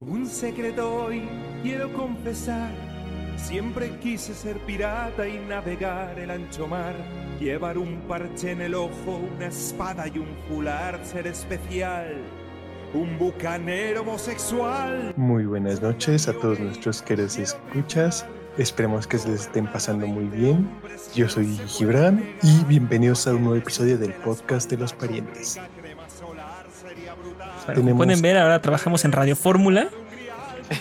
Un secreto hoy quiero confesar. Siempre quise ser pirata y navegar el ancho mar. Llevar un parche en el ojo, una espada y un fular, ser especial. Un bucanero homosexual. Muy buenas noches a todos nuestros queridos escuchas. Esperemos que se les estén pasando muy bien. Yo soy Gibran y bienvenidos a un nuevo episodio del podcast de los parientes. Bueno, como pueden ver, ahora trabajamos en Radio Fórmula.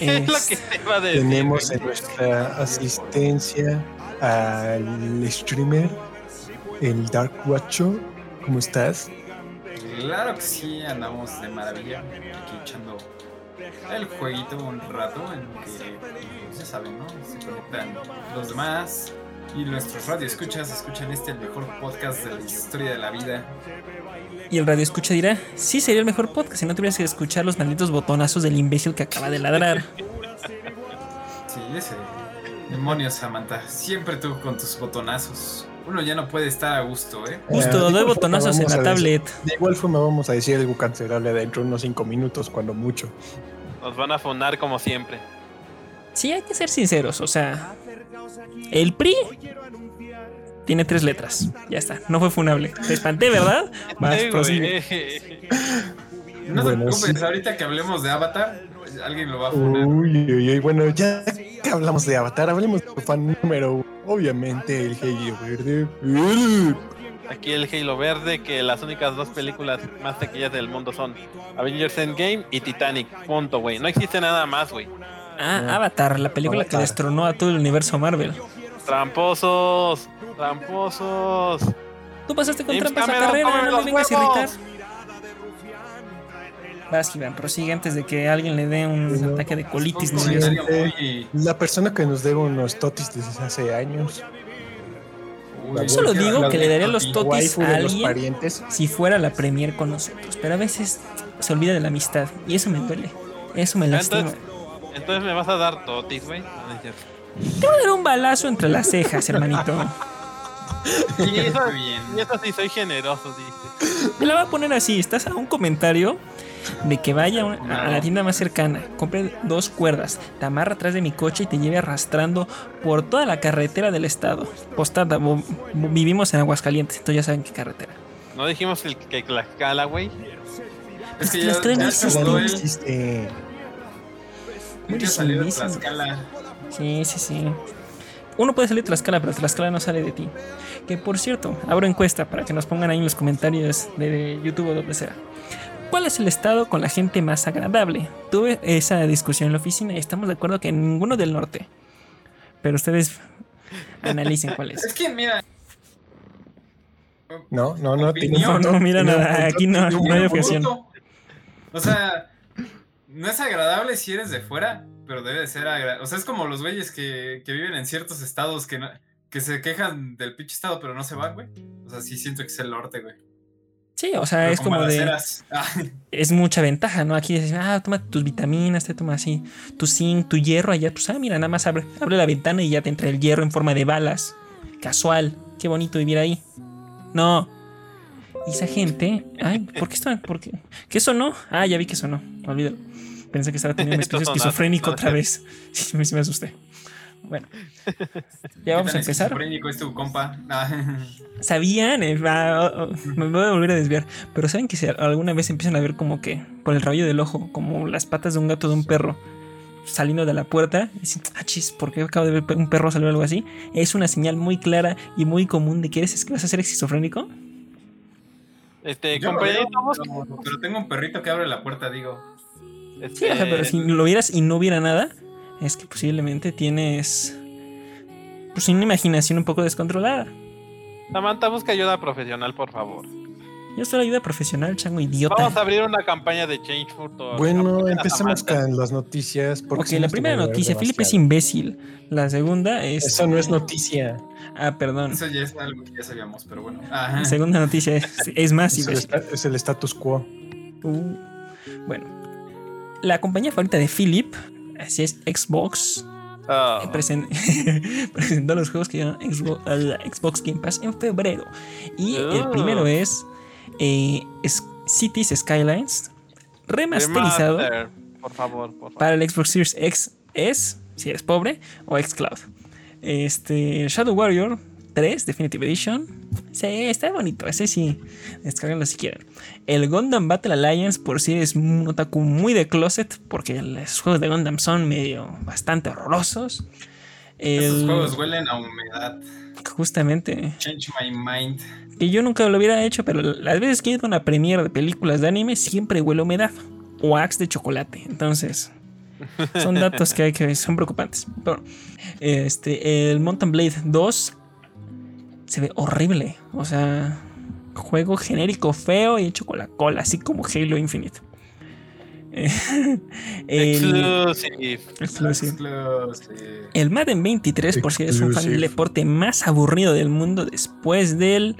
Es lo que te iba a decir. Tenemos en nuestra asistencia al streamer, el Dark Watcho. ¿Cómo estás? Claro que sí, andamos de maravilla. Aquí echando el jueguito un rato en que, pues, ya saben, ¿no? Se conectan los demás y nuestros radioescuchas escuchan este el mejor podcast de la historia de la vida. Y el radio escucha dirá, sí sería el mejor podcast si no tuvieras que escuchar los malditos botonazos del imbécil que acaba de ladrar. Sí, ese. Demonios, Samantha. Siempre tú con tus botonazos. Uno ya no puede estar a gusto, ¿eh? Justo, de doy botonazos en la tablet. de igual forma vamos a decir algo cancelable dentro de unos 5 minutos, cuando mucho. Nos van a fonar como siempre. Sí, hay que ser sinceros, o sea, el PRI tiene tres letras. Ya está, no fue funable. Te espanté, ¿verdad? Vas, Sí, prosigue. No Bueno, te preocupes, sí. ahorita que hablemos de Avatar, alguien lo va a poner. Uy, uy, uy, bueno, ya que hablamos de Avatar, hablemos de tu fan número uno. Obviamente, el Halo Verde. Aquí el Halo Verde, que las únicas dos películas más taquillas del mundo son Avengers Endgame y Titanic. Punto, güey. No existe nada más, güey. Ah, Avatar, la película que destronó a todo el universo Marvel. Tramposos. Tramposos. Tú pasaste con James trampas a carrera, no me vengas a irritar. Vas, Iván, prosigue antes de que alguien le dé un ataque de colitis muy- La persona que nos debe unos totis desde hace años. Uy, Yo solo digo que le daría los totis a alguien parientes. si fuera la premier con nosotros. Pero a veces se olvida de la amistad y eso me duele. Eso me lastima. Entonces, entonces me vas a dar totis, güey. Te voy a dar un balazo entre las cejas, hermanito. Eso, y eso sí, soy generoso, dice. Te la voy a poner así. Estás a un comentario de que vaya a la tienda más cercana, compre dos cuerdas, te amarra atrás de mi coche y te lleve arrastrando por toda la carretera del estado. Postdata, bo- bo- vivimos en Aguascalientes, entonces ya saben qué carretera. No dijimos el que Tlaxcala, güey. Es que ya no existe. Ya salió de. Tlaxcala. Sí, sí, sí. Uno puede salir de Tlaxcala, pero Tlaxcala no sale de ti. Que por cierto, abro encuesta para que nos pongan ahí en los comentarios de YouTube o donde sea. ¿Cuál es el estado con la gente más agradable? Tuve esa discusión en la oficina y estamos de acuerdo que ninguno del norte. Pero ustedes analicen cuál es. Es que, mira. No, no, no. tiene No, no, mira nada, aquí no, no hay objeción. O sea, no es agradable si eres de fuera, pero debe de ser agradable. O sea, es como los güeyes que, que viven en ciertos estados que, no- que se quejan del pinche estado, pero no se van, güey. O sea, sí siento que es el norte, güey. Sí, o sea, Pero es como de... Ah, Es mucha ventaja, ¿no? Aquí dices, ah, toma tus vitaminas, te toma así, tu zinc, tu hierro, allá, pues, ah, mira, nada más abre, abre la ventana y ya te entra el hierro en forma de balas. Casual, qué bonito vivir ahí. No. Y esa gente, ay, ¿por qué esto? ¿Por qué? ¿Qué sonó? Ah, ya vi que sonó, olvídalo. Pensé que estaba teniendo un esquizofrénico otra vez. Sí, me, asusté. Bueno, ya ¿qué vamos a empezar. esquizofrénico es tu compa? Ah, Sabían, eh, va, me voy a volver a desviar, pero saben que si alguna vez empiezan a ver como que por el rabillo del ojo, como las patas de un gato de un perro saliendo de la puerta, y dicen, ah, chis, ¿por qué acabo de ver un perro salir o algo así? Es una señal muy clara y muy común de que eres que vas a ser esquizofrénico. Este, vos- pero, pero tengo un perrito que abre la puerta, digo. Sí, o sea, pero si lo vieras y no hubiera nada, es que posiblemente tienes pues una imaginación un poco descontrolada. Samantha, busca ayuda profesional, por favor. Yo soy la ayuda profesional, chango idiota. Vamos a abrir una campaña de Change.org. Bueno, Apoyen a empecemos con las noticias. porque Ok, si la primera noticia, Philip es imbécil. La segunda es... Eso no es noticia. Ah, perdón. Eso ya es algo que ya sabíamos, pero bueno. Ajá. La segunda noticia es, es más imbécil. es el status quo. Uh, bueno, la compañía favorita de Philip, así es Xbox, Ah, eh, presen- presentó los juegos que Xbox, al Xbox Game Pass en febrero. Y el Oh. primero es, eh, es Cities Skylines, remasterizado. remaster, por favor, por favor. Para el Xbox Series X es, si eres pobre, o Xcloud. Este, Shadow Warrior 3 Definitive Edition. Sí, está bonito, ese sí. Descarguenlo si quieren. El Gundam Battle Alliance, por si eres un otaku muy de closet, porque los juegos de Gundam son medio bastante horrorosos. Esos El- juegos huelen a humedad. Justamente. Change my mind. Que yo nunca lo hubiera hecho, pero las veces que he ido a una premiere de películas de anime siempre huele a humedad o a axe de chocolate. Entonces, son datos que hay que son preocupantes. Pero, este, el Mountain Blade 2 se ve horrible. O sea, juego genérico feo y hecho con la cola, así como Halo Infinite. Eh, el, Exclusive. Exclusive. Exclusive. El Madden 23, por si eres un fan del deporte más aburrido del mundo después del.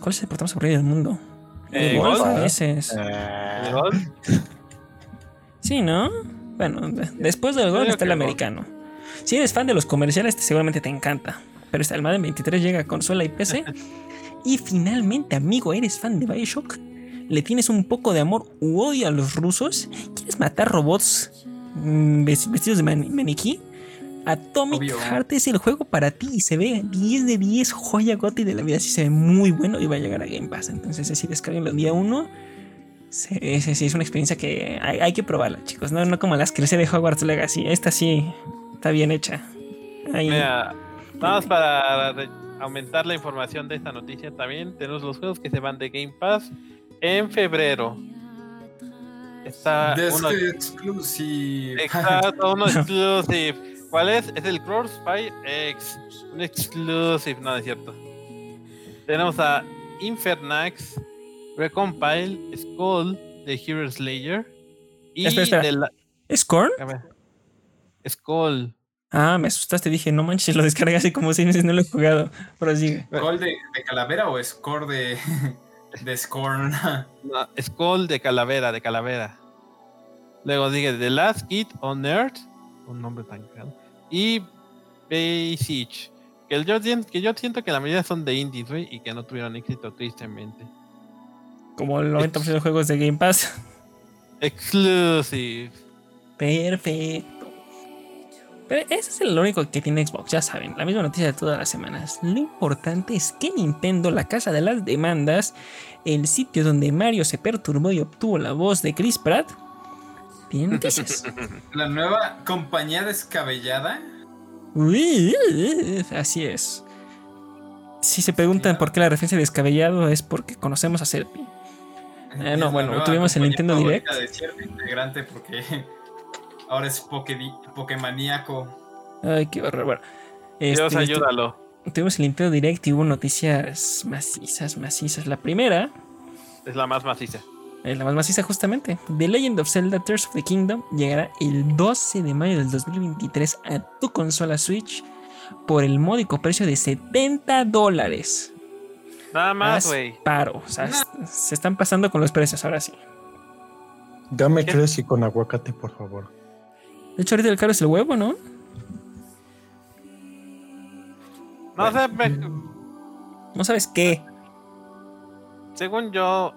¿Cuál es el deporte más aburrido del mundo? Eh, El golf golf. a veces. Ah, ¿Gol? Sí, ¿no? Bueno, de- después del golf está el americano. Si eres fan de los comerciales, te- seguramente te encanta. Pero está el Madden 23 llega a consola y PC. y finalmente, amigo, eres fan de Bioshock. Le tienes un poco de amor u odio a los rusos. ¿Quieres matar robots mm, ves- vestidos de mani- maniquí? Atomic Obvio. Heart es el juego para ti y se ve 10 de 10, joya goti de la vida. Sí se ve muy bueno y va a llegar a Game Pass. Entonces, así descarguenlo día 1. Sí, sí, sí, es una experiencia que hay, hay que probarla, chicos. No, no como las que les he de Hogwarts Legacy. Esta sí está bien hecha. Ahí- Mira, nada más para aumentar la información de esta noticia también, tenemos los juegos que se van de Game Pass en febrero. Está uno, exclusive. exacto, uno exclusive. ¿Cuál es? Es el Crossfire X. Un exclusive, no, no es cierto. Tenemos a Infernax, Recompile, Skull de Hero Slayer y Espera, espera. de la- ¿Es Korn? a ver, Skull. Ah, me asustaste. Dije, no manches, lo descargué así como seis meses, no lo he jugado. Pero sigue. ¿Gol de, de calavera o score de, de Scorn? No, Skull de Calavera, de Calavera. Luego sigue The Last Kid on Earth, un nombre tan caro. Y Bay Siege, que yo, sien- que yo siento que la mayoría son de indies, güey, y que no tuvieron éxito, tristemente. Como el 90% de juegos de Game Pass. Exclusive. Perfecto. Pero ese es el único que tiene Xbox, ya saben, la misma noticia de todas las semanas. Lo importante es que Nintendo, la casa de las demandas, el sitio donde Mario se perturbó y obtuvo la voz de Chris Pratt, tiene noticias. La nueva compañía descabellada. Uy, Así es. Si se preguntan por qué la referencia de descabellado es porque conocemos a Serpi. Eh, Es no, bueno, tuvimos el Nintendo Direct. de cierto integrante porque ahora es Pokemaníaco. Ay, qué horror. Bueno, Dios este, ayúdalo. tuvimos el Nintendo Direct y hubo noticias macizas, macizas. La primera, Es la más maciza. eh, la más maciza justamente, The Legend of Zelda Tears of the Kingdom llegará el 12 de mayo del 2023 a tu consola Switch por el módico precio de 70 dólares. Nada más, güey. Paro, o sea, se están pasando con los precios ahora sí. Dame ¿Qué? Cresci con aguacate, por favor. De hecho, ahorita el caro es el huevo, ¿no? No sé, me- No sabes qué. según yo,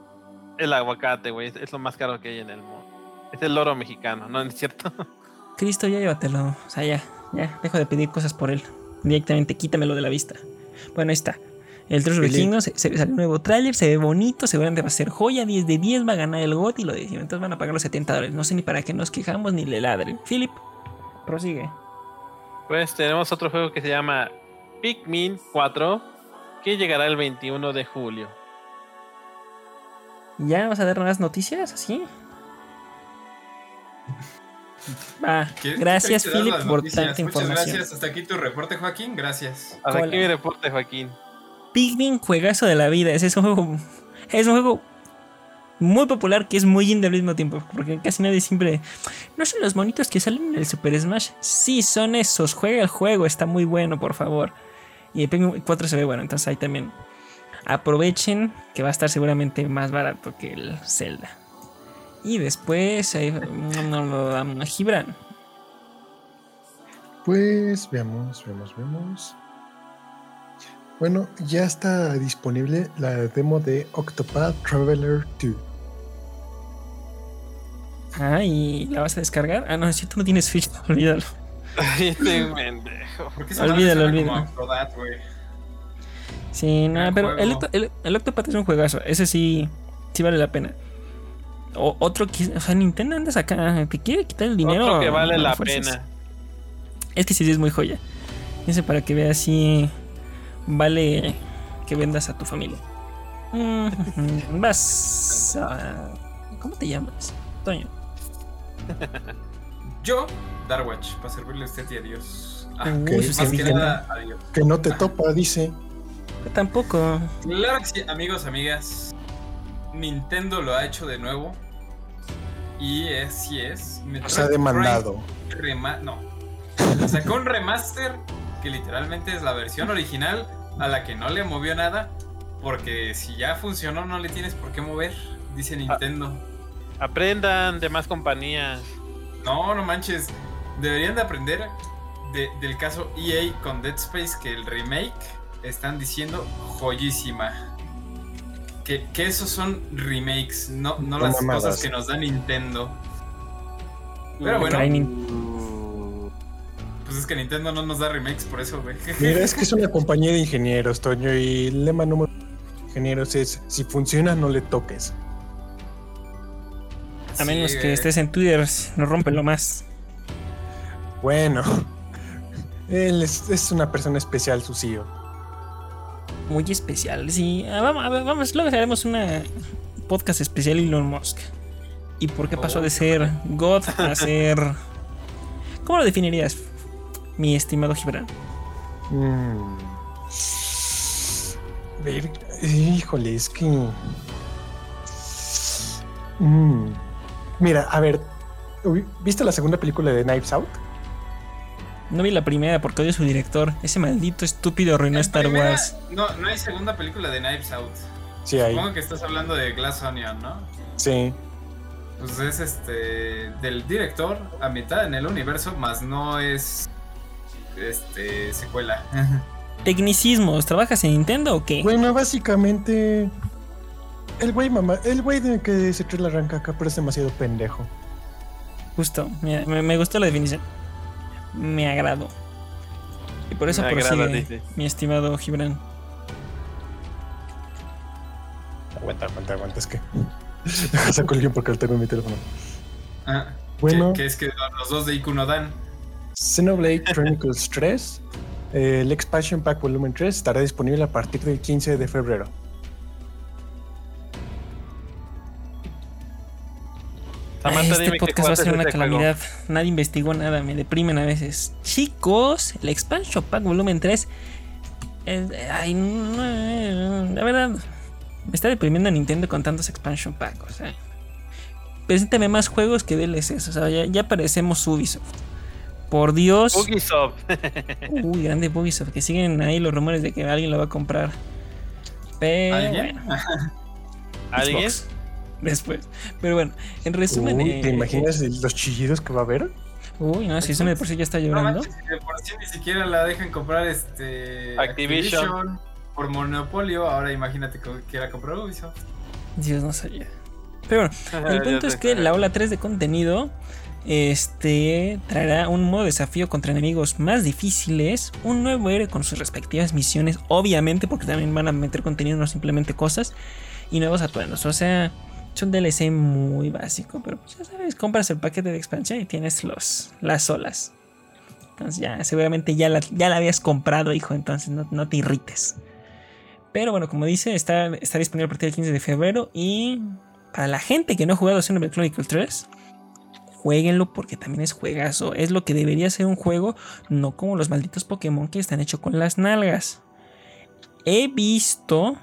el aguacate, güey, es- es lo más caro que hay en el mundo. Es el oro mexicano, ¿no es cierto? Cristo, ya llévatelo. O sea, ya, ya, dejo de pedir cosas por él. Directamente quítamelo de la vista. Bueno, ahí está. El Feliz. Kingdom, se, se sale un nuevo tráiler, se ve bonito, seguramente va a ser joya, 10 de 10, va a ganar el GOT y lo decimos. Entonces van a pagar los 70 dólares. No sé ni para qué nos quejamos ni le ladren. Philip, prosigue. Pues tenemos otro juego que se llama Pikmin 4, que llegará el 21 de julio. ¿Ya vas a dar más noticias así? Va, ¿Qué- gracias Philip por tanta Muchas información. gracias. Hasta aquí tu reporte, Joaquín. Gracias. Hasta Hola. aquí mi reporte, Joaquín. Pikmin, juegazo de la vida. Es un juego. Es un juego muy popular que es muy indie al mismo tiempo. Porque casi nadie siempre. No son los monitos que salen en el Super Smash. Sí, son esos. Juega el juego. Está muy bueno, por favor. Y el Pikmin 4 se ve bueno. Entonces ahí también. Aprovechen que va a estar seguramente más barato que el Zelda. Y después. ahí- Gibran. Pues veamos, veamos, veamos. Bueno, ya está disponible la demo de Octopath Traveler 2. Ajá, y la vas a descargar. Ah, no, si tú no tienes Switch, olvídalo. Este pendejo. ¿Por qué esa Olvídalo, olvídalo. Sí, no, Gran pero el, el, el Octopath es un juegazo. Ese sí, sí vale la pena. O, otro que, o sea, Nintendo andas acá, te quiere quitar el dinero. Otro que vale la fuerzas. pena. Este sí es muy joya. Ese para que veas si vale que vendas a tu familia. Mm, Vas a... ¿Cómo te llamas? Toño. Yo, Darwatch, para servirle a usted y a Dios. Ah, Uy, más que nada, adiós. Que no te topa, dice. Yo Tampoco. Claro que sí, amigos, amigas. Nintendo lo ha hecho de nuevo. Y es, sí es. Metroid Se ha demandado. Prime rema- no. Sacó un remaster que literalmente es la versión original a la que no le movió nada. Porque si ya funcionó, no le tienes por qué mover, dice Nintendo. Aprendan de más compañías. No, no manches. Deberían de aprender de- del caso EA con Dead Space que el remake están diciendo joyísima. Que, que esos son remakes, no, no las mamadas. cosas que nos da Nintendo. Pero bueno, pues es que Nintendo no nos da remakes por eso, güey. Mira, es que es una compañía de ingenieros, Toño, y el lema número de ingenieros es: si funciona, no le toques. A menos Sí, que estés en Twitter, no rómpelo más. Bueno, él es, es una persona especial, su CEO. Muy especial, sí. Ah, vamos, a ver, vamos, luego haremos una podcast especial Elon Musk. ¿Y por qué pasó Oh, de qué ser God a ser... ¿Cómo lo definirías, mi estimado Gibran? Mm. Ver- híjole, es que. Mm. Mira, a ver, ¿viste la segunda película de Knives Out? No vi la primera porque odio a su director. Ese maldito estúpido arruinó Star primera, Wars. No, no hay segunda película de Knives Out. Sí, ahí. Supongo que estás hablando de Glass Onion, ¿no? Sí. Pues es este del director a mitad en el universo, más no es este secuela. Tecnicismos, ¿trabajas en Nintendo o qué? Bueno, básicamente. El güey mamá, el güey de que se trae la arranca acá, pero es demasiado pendejo. Justo, me, me- me gustó la definición. Me agradó. Y por eso Me agrada, prosigue, dice. mi estimado Gibran. Aguanta, aguanta, aguanta, es que. Deja saco el guion porque tengo en mi teléfono. Ah, Bueno. que, que es que los dos de Iku no dan. Xenoblade Chronicles 3, eh, el Expansion Pack Volumen 3, estará disponible a partir del 15 de febrero. Samantha, este podcast va a ser una juego. calamidad. Nadie investigó nada, me deprimen a veces. Chicos, el Expansion Pack Volumen 3. es- ay, no, la verdad, me está deprimiendo Nintendo con tantos Expansion Pack. O sea, preséntame más juegos que DLCs. O sea, ya, ya parecemos Ubisoft. Por Dios. Ubisoft. Uy, grande Ubisoft. Que siguen ahí los rumores de que alguien lo va a comprar. Pero ¿Alguien? bueno, ¿Alguien? Después. Pero bueno, en resumen. Uy, eh, ¿Te imaginas el- los chillidos que va a haber? Uy, no, si Sony de por sí ya está No llorando. de por sí ni siquiera la dejan comprar este Activision. por monopolio. Ahora imagínate que quiera comprar Ubisoft. Dios no sabía. Pero bueno, el punto es que la ola 3 de contenido este traerá un modo desafío contra enemigos más difíciles, un nuevo héroe con sus respectivas misiones, obviamente, porque también van a meter contenido, no simplemente cosas, y nuevos atuendos. O sea, es un DLC muy básico, pero pues ya sabes, compras el paquete de expansión y tienes los, las olas. Entonces ya, seguramente ya la, ya la habías comprado, hijo, entonces no, no te irrites. Pero bueno, como dice, está, está disponible a partir del 15 de febrero y para la gente que no ha jugado Xenoblade Chronicles 3, jueguenlo porque también es juegazo. Es lo que debería ser un juego, no como los malditos Pokémon que están hechos con las nalgas. He visto.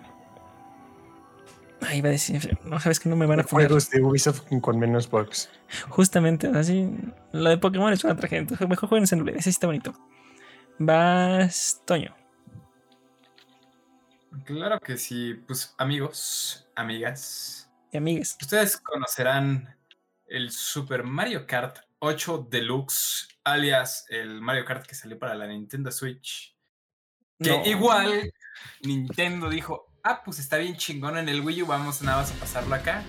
Ay, iba a decir, no sabes que no me van a poner. Juegos de Ubisoft con menos bugs. Justamente, así. Lo de Pokémon es una tragedia. Entonces, mejor jueguen Xenoblade, ese sí está bonito. Vas, Toño. Claro que sí, pues amigos, amigas. Y amigues. Ustedes conocerán el Super Mario Kart 8 Deluxe, alias el Mario Kart que salió para la Nintendo Switch. Que No. igual Nintendo dijo, ah, pues está bien chingón en el Wii U, vamos nada más a pasarlo acá.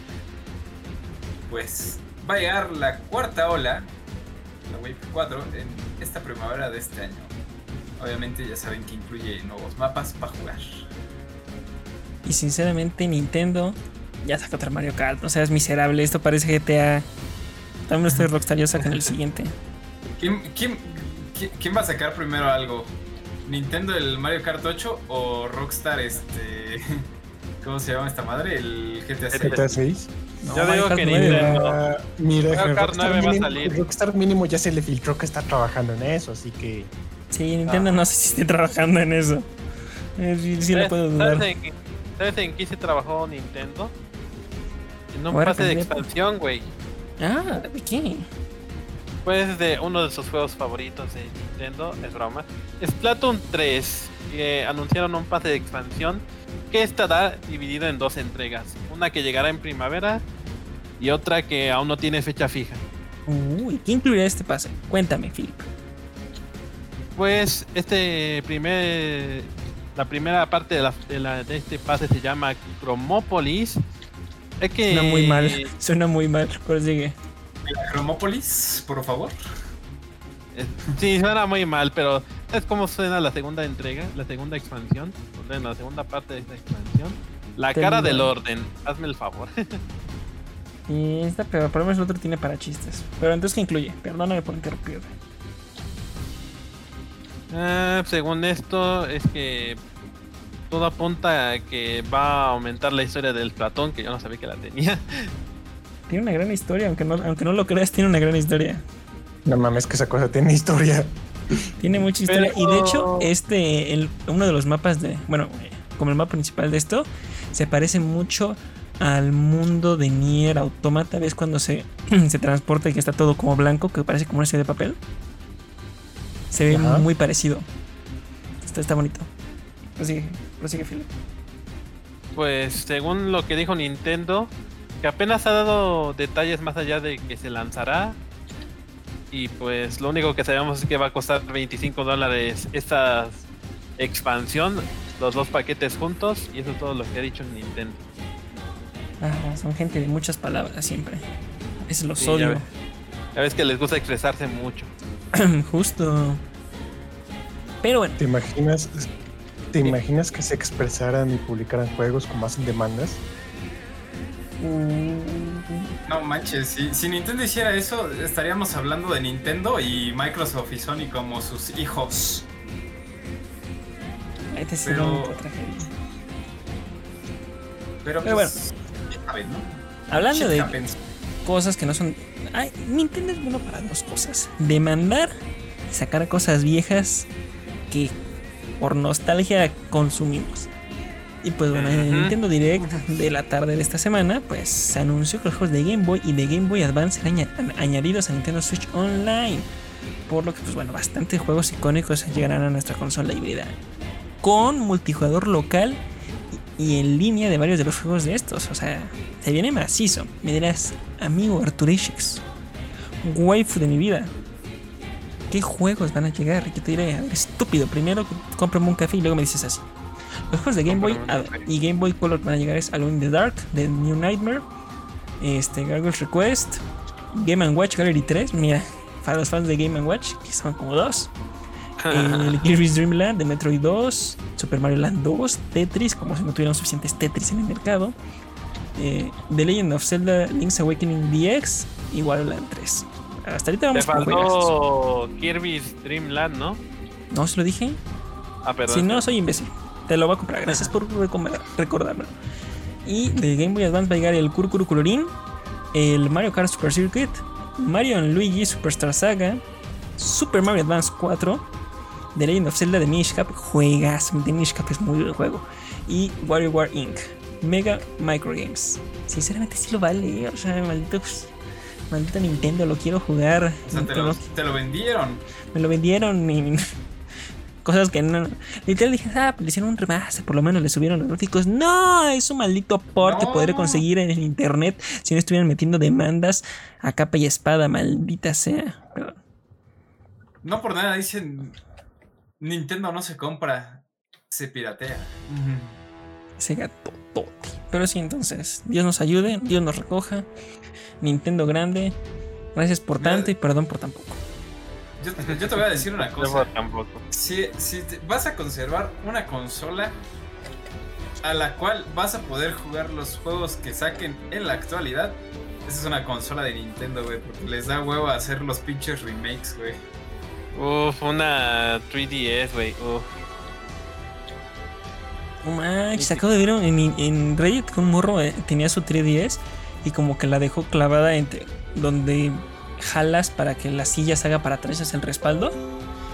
Pues va a llegar la cuarta ola, la Wave 4, en esta primavera de este año. Obviamente ya saben que incluye nuevos mapas para jugar. Y sinceramente Nintendo ya saca otro Mario Kart. O sea, es miserable. Esto parece GTA. También estoy Rockstar, ya sacan el siguiente. ¿Quién, quién, quién- quién va a sacar primero algo? ¿Nintendo el Mario Kart 8 o Rockstar este... ¿Cómo se llama esta madre? El GTA 6. GTA 6. No, Yo digo Kart que 9. Nintendo. Mira, Mario Kart Rockstar 9 va a mínimo, salir. Rockstar mínimo ya se le filtró que está trabajando en eso, así que Sí, Nintendo no sé si esté trabajando en eso. Eh, sí, sí lo ¿Sabes- puedo ¿Sabes dudar. en, ¿Sabes en qué se trabajó Nintendo? En un Ahora pase de cambié. expansión, güey. Ah, ¿de qué? Pues de uno de sus juegos favoritos de Nintendo, es broma. Splatoon 3, que anunciaron un pase de expansión que estará dividido en dos entregas. Una que llegará en primavera y otra que aún no tiene fecha fija. Uy, ¿qué incluirá este pase? Cuéntame, Philip. Pues este primer la primera parte de, la- de la- de este pase se llama Chromopolis. Es que Suena muy mal. Suena muy mal. Pero sigue. ¿La Chromopolis, por favor? Eh, Sí, suena muy mal, pero ¿sabes cómo suena la segunda entrega? La segunda expansión. Bueno, la segunda parte de esta expansión. La cara del orden. Hazme el favor. Y esta, pero por lo menos el otro tiene para chistes. Pero entonces, ¿qué incluye? Perdóname por interrumpirte. Ah, según esto, es que todo apunta a que va a aumentar la historia del Platón, que yo no sabía que la tenía. Tiene una gran historia, aunque no, aunque no lo creas, tiene una gran historia. no mames que esa cosa tiene historia. Tiene mucha historia. Y de hecho, este, el- uno de los mapas de. Bueno, eh, como el mapa principal de esto, se parece mucho al mundo de Nier Automata. ¿Ves cuando se, se transporta y que está todo como blanco, que parece como una serie de papel? Se ve Ajá. muy parecido. Está, está bonito. Prosigue, prosigue, Philip. Pues según lo que dijo Nintendo, que apenas ha dado detalles más allá de que se lanzará. Y pues lo único que sabemos es que va a costar 25 dólares esta expansión, los dos paquetes juntos, y eso es todo lo que ha dicho Nintendo. Ah, son gente de muchas palabras siempre. Es los Sí, odio. Ya ves que les gusta expresarse mucho. Justo. Pero bueno, ¿Te imaginas, te imaginas que se expresaran y publicaran juegos como hacen demandas? No manches, si, si Nintendo hiciera eso, estaríamos hablando de Nintendo y Microsoft y Sony como sus hijos. este es Pero- otra tragedia. Pero, Pero pues, ya saben, ¿no? Hablando Shit de happens. cosas que no son. Ay, Nintendo es bueno para dos cosas: demandar y sacar cosas viejas que por nostalgia consumimos. Y pues bueno, en el. Nintendo Direct de la tarde de esta semana, pues se anunció que los juegos de Game Boy y de Game Boy Advance serán aña- añadidos a Nintendo Switch Online. Por lo que, pues bueno, bastantes juegos icónicos llegarán a nuestra consola híbrida. Con multijugador local y y en línea de varios de los juegos de estos. O sea, se viene macizo. Me dirás, amigo Arturishix, waifu de mi vida. ¿Qué juegos van a llegar? Y yo te diré, a ver, estúpido, primero cómprame un café y luego me dices así. Los juegos de Game Boy y Game Boy Color van a llegar es Alone in the Dark, The New Nightmare, este, Gargoyle's Request, Game Watch Gallery 3, mira, para los fans de Game Watch, que son como dos, el Kirby's Dream Land de Metroid 2, Super Mario Land 2, Tetris, como si no tuvieran suficientes Tetris en el mercado, eh, The Legend of Zelda Link's Awakening DX y Wario Land 3. Hasta ahorita Te vamos juegazos. faltó Kirby's Dream Land, ¿no? ¿No se lo dije? Ah, perdón. Si no, soy imbécil. Te lo voy a comprar. Gracias por recordarlo. Y de Game Boy Advance va a llegar el Kurukuru Colorín, el Mario Kart Super Circuit, Mario Luigi Superstar Saga, Super Mario Advance 4, The Legend of Zelda de Minish Cap, juegas, de Minish Cap es muy buen juego, y WarioWare Inc. Mega Microgames. Sinceramente sí lo vale, o sea, maldito, maldito Nintendo, lo quiero jugar. O sea, te lo, te lo vendieron. me lo vendieron y cosas que no. Literal dije, ah, pues le hicieron un remaster, por lo menos le subieron los gráficos. No, es un maldito port que No. podré conseguir en el internet si no estuvieran metiendo demandas a capa y espada, maldita sea. Pero, No por nada dicen Nintendo no se compra, se piratea. Sega Totote. Pero sí, entonces, Dios nos ayude, Dios nos recoja. Nintendo grande. Gracias por Mira, tanto y perdón por tan poco. Yo, te- yo te voy a decir una cosa. tampoco. Si, si te- vas a conservar una consola a la cual vas a poder jugar los juegos que saquen en la actualidad, esa es una consola de Nintendo, güey, porque les da huevo hacer los pinches remakes, güey. Uf, una 3DS, güey. Uf. No manches, acabo de ver en, en Reddit que un morro eh, tenía su 3DS y como que la dejó clavada entre donde jalas para que la silla se haga para atrás, es el respaldo.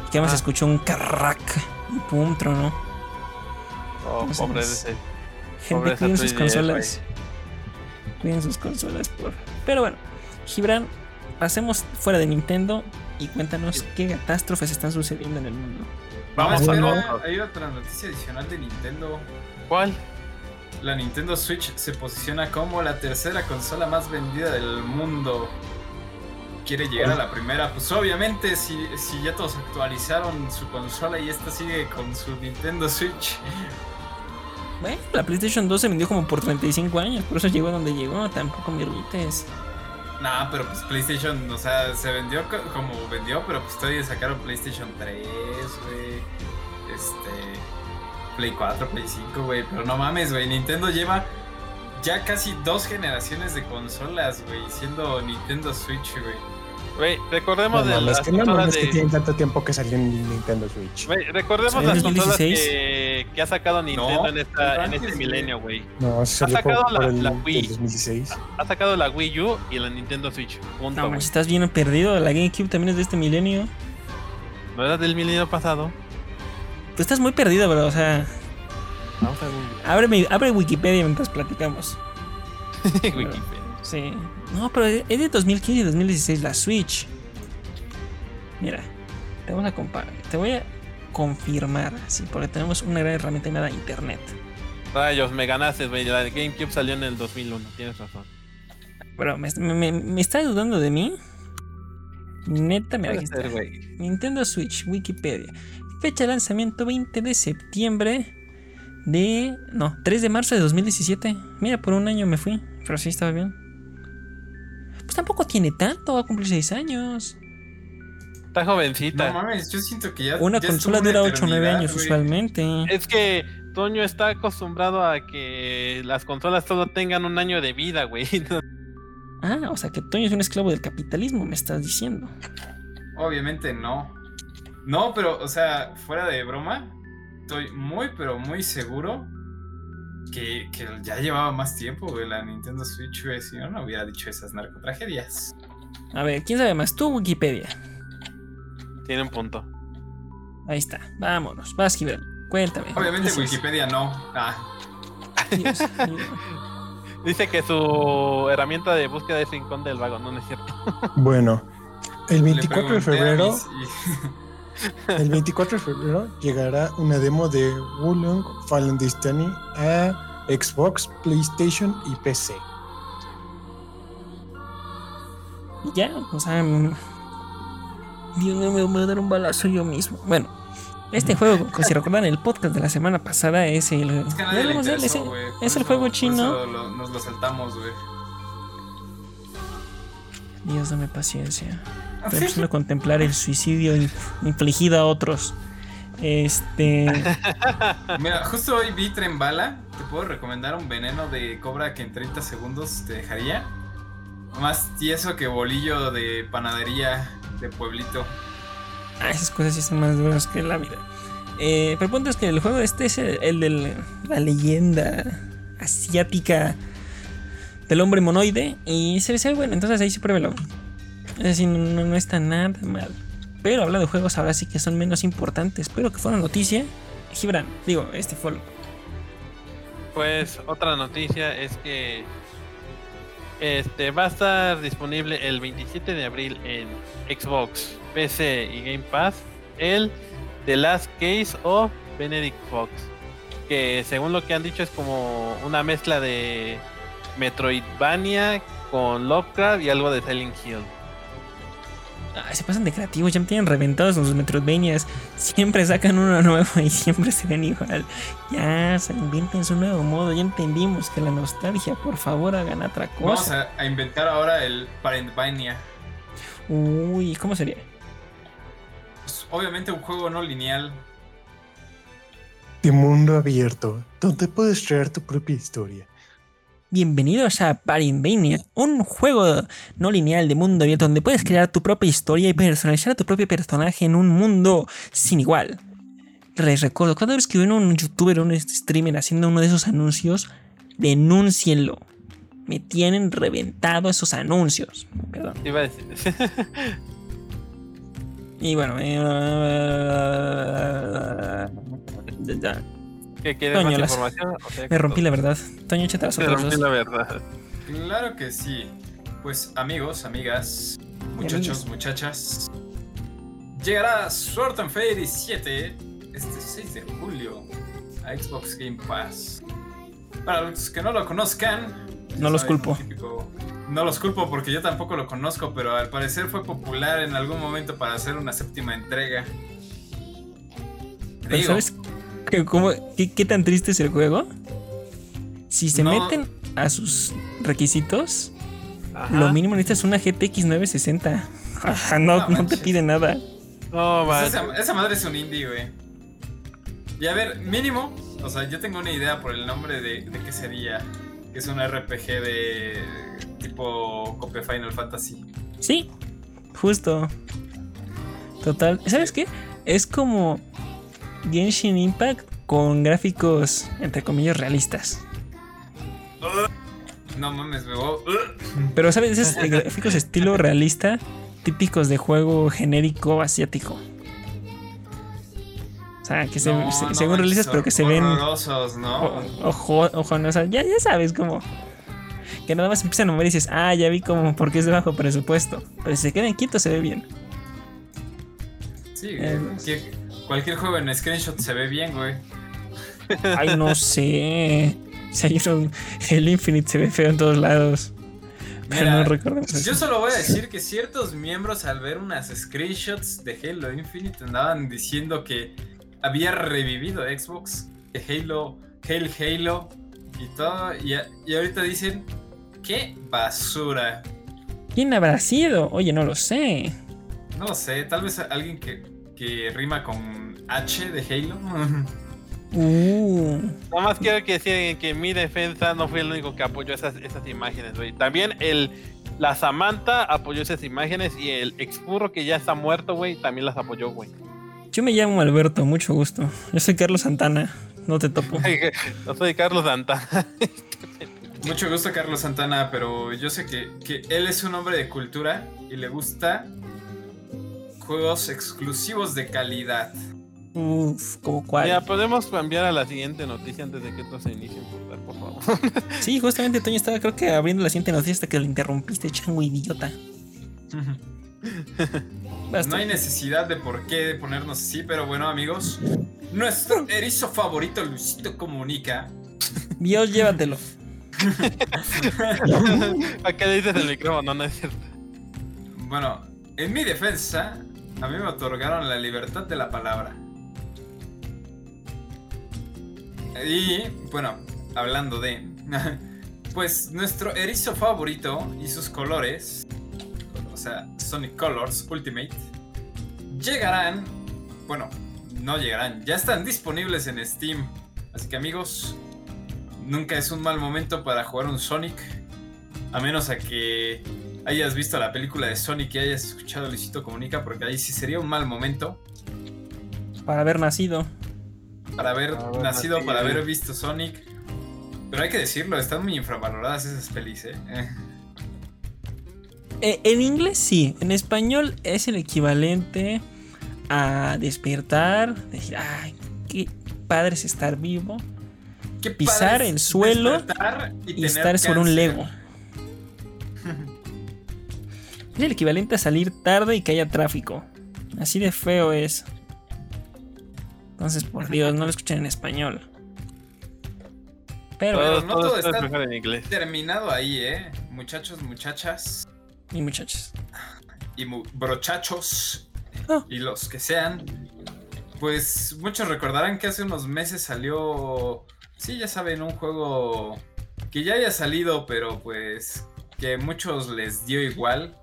Y que además Ah. escuchó un carrac y pum, tronó. Oh, Entonces, pobre de ese. Gente, Pobre esa cuiden sus 3DS, consolas. Cuiden sus consolas, por Pero bueno, Gibran, pasemos fuera de Nintendo y cuéntanos qué catástrofes están sucediendo en el mundo. Vamos No, a otro. hay otra noticia adicional de Nintendo. ¿Cuál? La Nintendo Switch se posiciona como la tercera consola más vendida del mundo. Quiere llegar a la primera. Pues obviamente, si, si ya todos actualizaron su consola y esta sigue con su Nintendo Switch. Bueno, la PlayStation 2 se vendió como por 35 años, por eso llegó a donde llegó, tampoco me irrites. Nah, pero pues PlayStation, o sea, se vendió co- como vendió, pero pues todavía sacaron PlayStation 3, güey. Este. Play 4, Play 5, güey. Pero no mames, güey. Nintendo lleva ya casi dos generaciones de consolas, güey. Siendo Nintendo Switch, güey. Güey, recordemos No de mames, las que no consolas mames que de... tienen tanto tiempo que salió en Nintendo Switch. Güey, recordemos ¿En las 2016? consolas que, que ha sacado Nintendo No, en, esta, en este milenio, güey. No, se salió sacado por, la- por el la Wii. 2016. Ha sacado la Wii U y la Nintendo Switch. Punto, No, estás bien perdido, la GameCube también es de este milenio. ¿No era del milenio pasado? Tú estás muy perdido, bro, o sea, Vamos a abre, mi- abre Wikipedia mientras platicamos. Wikipedia. Sí. No, pero es de 2015 y 2016 la Switch. Mira, te vamos a comparar. Te voy a confirmar, sí, porque tenemos una gran herramienta llamada Internet. Rayos, me ganaste, güey. La de GameCube salió en el 2001. Tienes razón. Bro, ¿me, me, me estás dudando de mí? Neta, ser, güey. Nintendo Switch, Wikipedia. Fecha de lanzamiento 20 de septiembre de... No, 3 de marzo de 2017. Mira, por un año me fui, pero sí estaba bien. Pues tampoco tiene tanto, va a cumplir 6 años. Está jovencita. No mames, yo siento que ya. Una ya consola dura una 8 o 9 eternidad, años güey. usualmente. Es que Toño está acostumbrado a que las consolas solo tengan un año de vida, güey. Ah, o sea que Toño es un esclavo del capitalismo, me estás diciendo. Obviamente no. No, pero, o sea, fuera de broma, estoy muy, pero muy seguro que, que ya llevaba más tiempo, güey, la Nintendo Switch, güey. Si no, no hubiera dicho esas narcotragedias. A ver, ¿quién sabe más? Tú, Wikipedia. Tiene un punto. Ahí está, vámonos. Vas, Gibran. Cuéntame. Obviamente. Wikipedia no. Ah, Dios. Dice que su herramienta de búsqueda es Rincón del Vago. No, no es cierto. Bueno, el le 24 de febrero, el 24 de febrero llegará una demo de Wulong Fallen Destiny a Xbox, PlayStation y PC. Y ya, o sea. Dios mío, me voy a dar un balazo yo mismo. Bueno, este juego, si recuerdan el podcast de la semana pasada, es el. Es que nadie le interesó, el- es juego chino. lo- nos lo saltamos, güey. Dios, dame paciencia. Estoy empezando a contemplar el suicidio in- infligido a otros. Este. Mira, justo hoy vi Tren Bala. Te puedo recomendar un veneno de cobra que en 30 segundos te dejaría. Más tieso que bolillo de panadería de pueblito. Ah, esas cosas sí son más duras que la vida. Eh, pero el punto es que el juego este es el, el de la leyenda asiática del hombre monoide. Y se ve, bueno, entonces ahí sí pruébelo. Es decir, no, no- no está nada mal. Pero hablando de juegos ahora sí que son menos importantes. Pero que fueron noticia. Gibran, digo, este fue. Pues otra noticia es que este va a estar disponible el 27 de abril en Xbox, PC y Game Pass el The Last Case of Benedict Fox, que según lo que han dicho es como una mezcla de Metroidvania con Lovecraft y algo de Silent Hill. Ay, se pasan de creativos, ya me tienen reventados los Metroidvanias. Siempre sacan uno nuevo y siempre se ven igual. Ya, se inventen su nuevo modo. Ya entendimos que la nostalgia, por favor, hagan otra Vamos cosa. a, a inventar ahora el Parentvania. Uy, ¿cómo sería? Pues, obviamente un juego no lineal. De mundo abierto, donde puedes crear tu propia historia. Bienvenidos a Parinvania, un juego no lineal de mundo abierto donde puedes crear tu propia historia y personalizar a tu propio personaje en un mundo sin igual. Les recuerdo, cada vez que ven un youtuber o un streamer haciendo uno de esos anuncios, denúncienlo. Me tienen reventado esos anuncios. Perdón. Iba a decir. Y bueno, eh, ya, ¿Qué quieres Toño, más las- información? O sea, me rompí todo. la verdad. Toño, échate las Te otras rompí dos. la verdad. Claro que sí. Pues amigos, amigas, muchachos, muchachas. Llegará Sword and Fairy 7 este 6 de julio a Xbox Game Pass. Para los que no lo conozcan, No los saben, culpo. típico- No los culpo porque yo tampoco lo conozco, pero al parecer fue popular en algún momento para hacer una séptima entrega. Pero Digo, ¿sabes qué, cómo- qué- qué tan triste es el juego? Si se No. meten a sus requisitos, Ajá. lo mínimo necesitas es una GTX 960. Ajá, no, No no te pide nada. No, Pues esa, esa madre es un indie, güey. Y a ver, mínimo, o sea, yo tengo una idea por el nombre de, de qué sería. Que es un RPG de tipo copia Final Fantasy. Sí, justo. Total. ¿Sabes qué? Es como Genshin Impact con gráficos, entre comillas, realistas. No mames, me voy- Pero, ¿sabes? Esos eh, gráficos estilo realista, típicos de juego genérico asiático. O sea, que se, No, se- no según realistas, pero que se ven ¿no? ojo, ojo, no, o sea, ya, ya sabes cómo. Que nada más empiezan a mover y dices, ah, ya vi como porque es de bajo presupuesto. Pero si se quedan quietos se ve bien. Sí, eh, que cualquier juego en screenshot se ve bien, güey. Ay, no sé. Si uno- el Infinite se ve feo en todos lados. Pero Mira, no recordemos Yo solo voy a decir que ciertos miembros al ver unas screenshots de Halo Infinite andaban diciendo que había revivido Xbox, que Halo, Hail Halo y todo, y ahorita dicen, qué basura. ¿Quién habrá sido? Oye, no lo sé. No lo sé, tal vez alguien que, que rima con H de Halo. Uh, Nada más quiero que decir que en mi defensa no fui el único que apoyó esas, esas imágenes, güey. También el, la Samantha apoyó esas imágenes y el expurro que ya está muerto, güey, también las apoyó, güey. yo me llamo Alberto, mucho gusto. Yo soy Carlos Santana. No te topo. No soy Carlos Santana. Mucho gusto Carlos Santana, pero yo sé que, que él es un hombre de cultura y le gusta juegos exclusivos de calidad. Uf, ¿como cuál? Ya, podemos cambiar a la siguiente noticia antes de que esto se inicie a por favor. Sí, justamente Toño estaba creo que abriendo la siguiente noticia hasta que lo interrumpiste, chango idiota. No hay necesidad de por qué ponernos así, pero bueno amigos, nuestro erizo favorito Luisito Comunica Dios, llévatelo. ¿A qué le dices el micrófono? No es cierto. Bueno, en mi defensa, a mí me otorgaron la libertad de la palabra. Y, bueno, hablando de... Pues nuestro erizo favorito y sus colores, o sea, Sonic Colors Ultimate, llegarán... Bueno, no llegarán, ya están disponibles en Steam. Así que amigos, nunca es un mal momento para jugar un Sonic. A menos a que hayas visto la película de Sonic y hayas escuchado Luisito Comunica, porque ahí sí sería un mal momento Para haber nacido. para haber Para haber nacido, nacido. para haber visto Sonic. Pero hay que decirlo, están muy infravaloradas esas pelis, ¿eh? Eh, en inglés sí, en español es el equivalente a despertar, decir, ay, qué padre es estar vivo qué Pisar el suelo despertar y tener estar sobre un. Lego. Es el equivalente a salir tarde y que haya tráfico. Así de feo es. Entonces, por Dios, no lo escuchen en español. Pero, Todo, no todo está- mejor en inglés. Terminado ahí, ¿eh? Muchachos, muchachas. y muchachos. y mu- brochachos Ah. y los que sean, pues muchos recordarán que hace unos meses salió, sí, ya saben, un juego que ya haya salido, pero pues que muchos les dio igual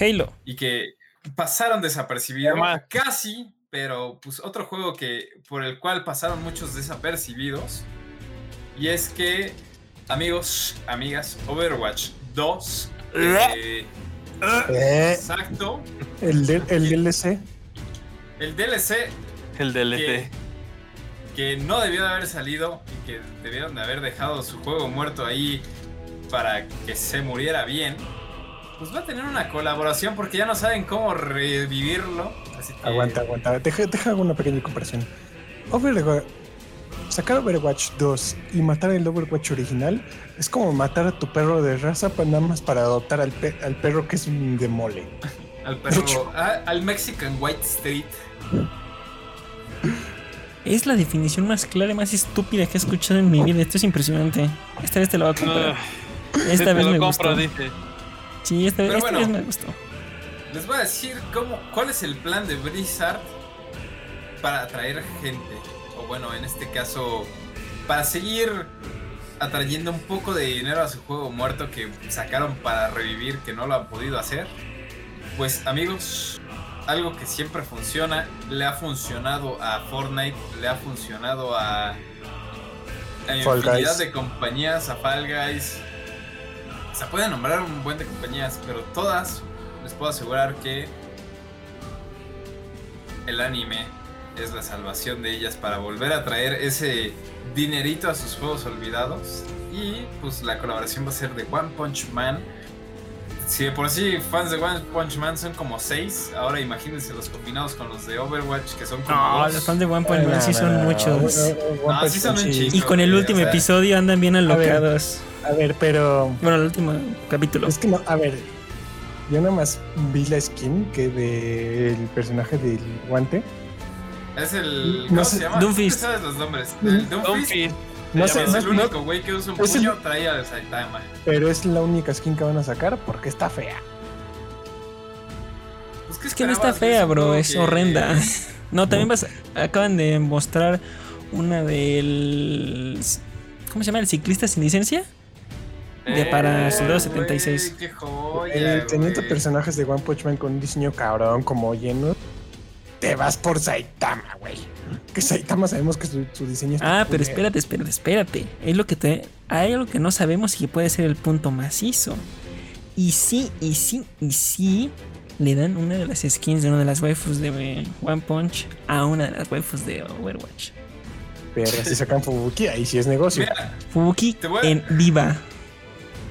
Halo. y que pasaron desapercibido Toma. casi, pero pues otro juego que por el cual pasaron muchos desapercibidos y es que amigos, amigas, Overwatch 2 eh, Eh, exacto, el, de- el DLC. el DLC El que, DLC. que no debió de haber salido y que debieron de haber dejado su juego muerto ahí para que se muriera bien. Pues va a tener una colaboración porque ya no saben cómo revivirlo. Así que Aguanta, aguanta. Deja, deja una pequeña comparación. Overwatch. Sacar Overwatch 2 y matar el Overwatch original es como matar a tu perro de raza pa- nada más para adoptar al, pe- al perro que es un demole. Al perro, a- al Mexican White Street. Es la definición más clara y más estúpida que he escuchado en mi vida. Esto es impresionante. Esta vez te lo voy a comprar. Ah, Esta vez lo me compro, gustó. dice. Sí, esta, Pero esta bueno. vez me gustó. Les voy a decir cómo, cuál es el plan de Blizzard para atraer gente. O bueno, en este caso, para seguir atrayendo un poco de dinero a su juego muerto que sacaron para revivir, que no lo han podido hacer. Pues amigos, algo que siempre funciona, le ha funcionado a Fortnite, le ha funcionado a, a Fall infinidad Guys. de compañías, a Fall Guys. Se pueden nombrar un buen de compañías, pero todas les puedo asegurar que el anime es la salvación de ellas para volver a traer ese dinerito a sus juegos olvidados. Y pues la colaboración va a ser de One Punch Man. Si de por sí fans de One Punch Man son como 6, ahora imagínense los combinados con los de Overwatch que son como No, dos. los fans de One Punch Man sí son no, muchos. Ah, sí son un. Y con el o último sea- episodio andan bien alocados. A ver, pero Bueno, el último capítulo. es que no, a ver, yo nada más vi la skin que del personaje del guante. Es el. No ¿Cómo sé, se llama? Doomfist. ¿Tú sabes los nombres? El Doomfist. No Se sé, es no, el no, único güey que usa un el- puño, trae al Saitama. pero es la única skin que van a sacar porque está fea. Pues, ¿qué Es que no está fea, bro, es que- horrenda. No, también vas, acaban de mostrar una del... ¿Cómo se llama? ¿El ciclista sin licencia? De para Eh, Soldado Güey, 76. qué joya, Eh, teniendo personajes de One Punch Man con un diseño cabrón como lleno, te vas por Saitama, güey. Que Saitama sabemos que su, su diseño está Ah, pero culero. espérate, espérate, espérate. Es lo que te... Hay algo que no sabemos y que puede ser el punto macizo. Y sí, y sí, y sí, le dan una de las skins de una de las waifus de One Punch a una de las waifus de Overwatch. Pero si sacan Fubuki, ahí sí es negocio. Mira, Fubuki a- en Diva.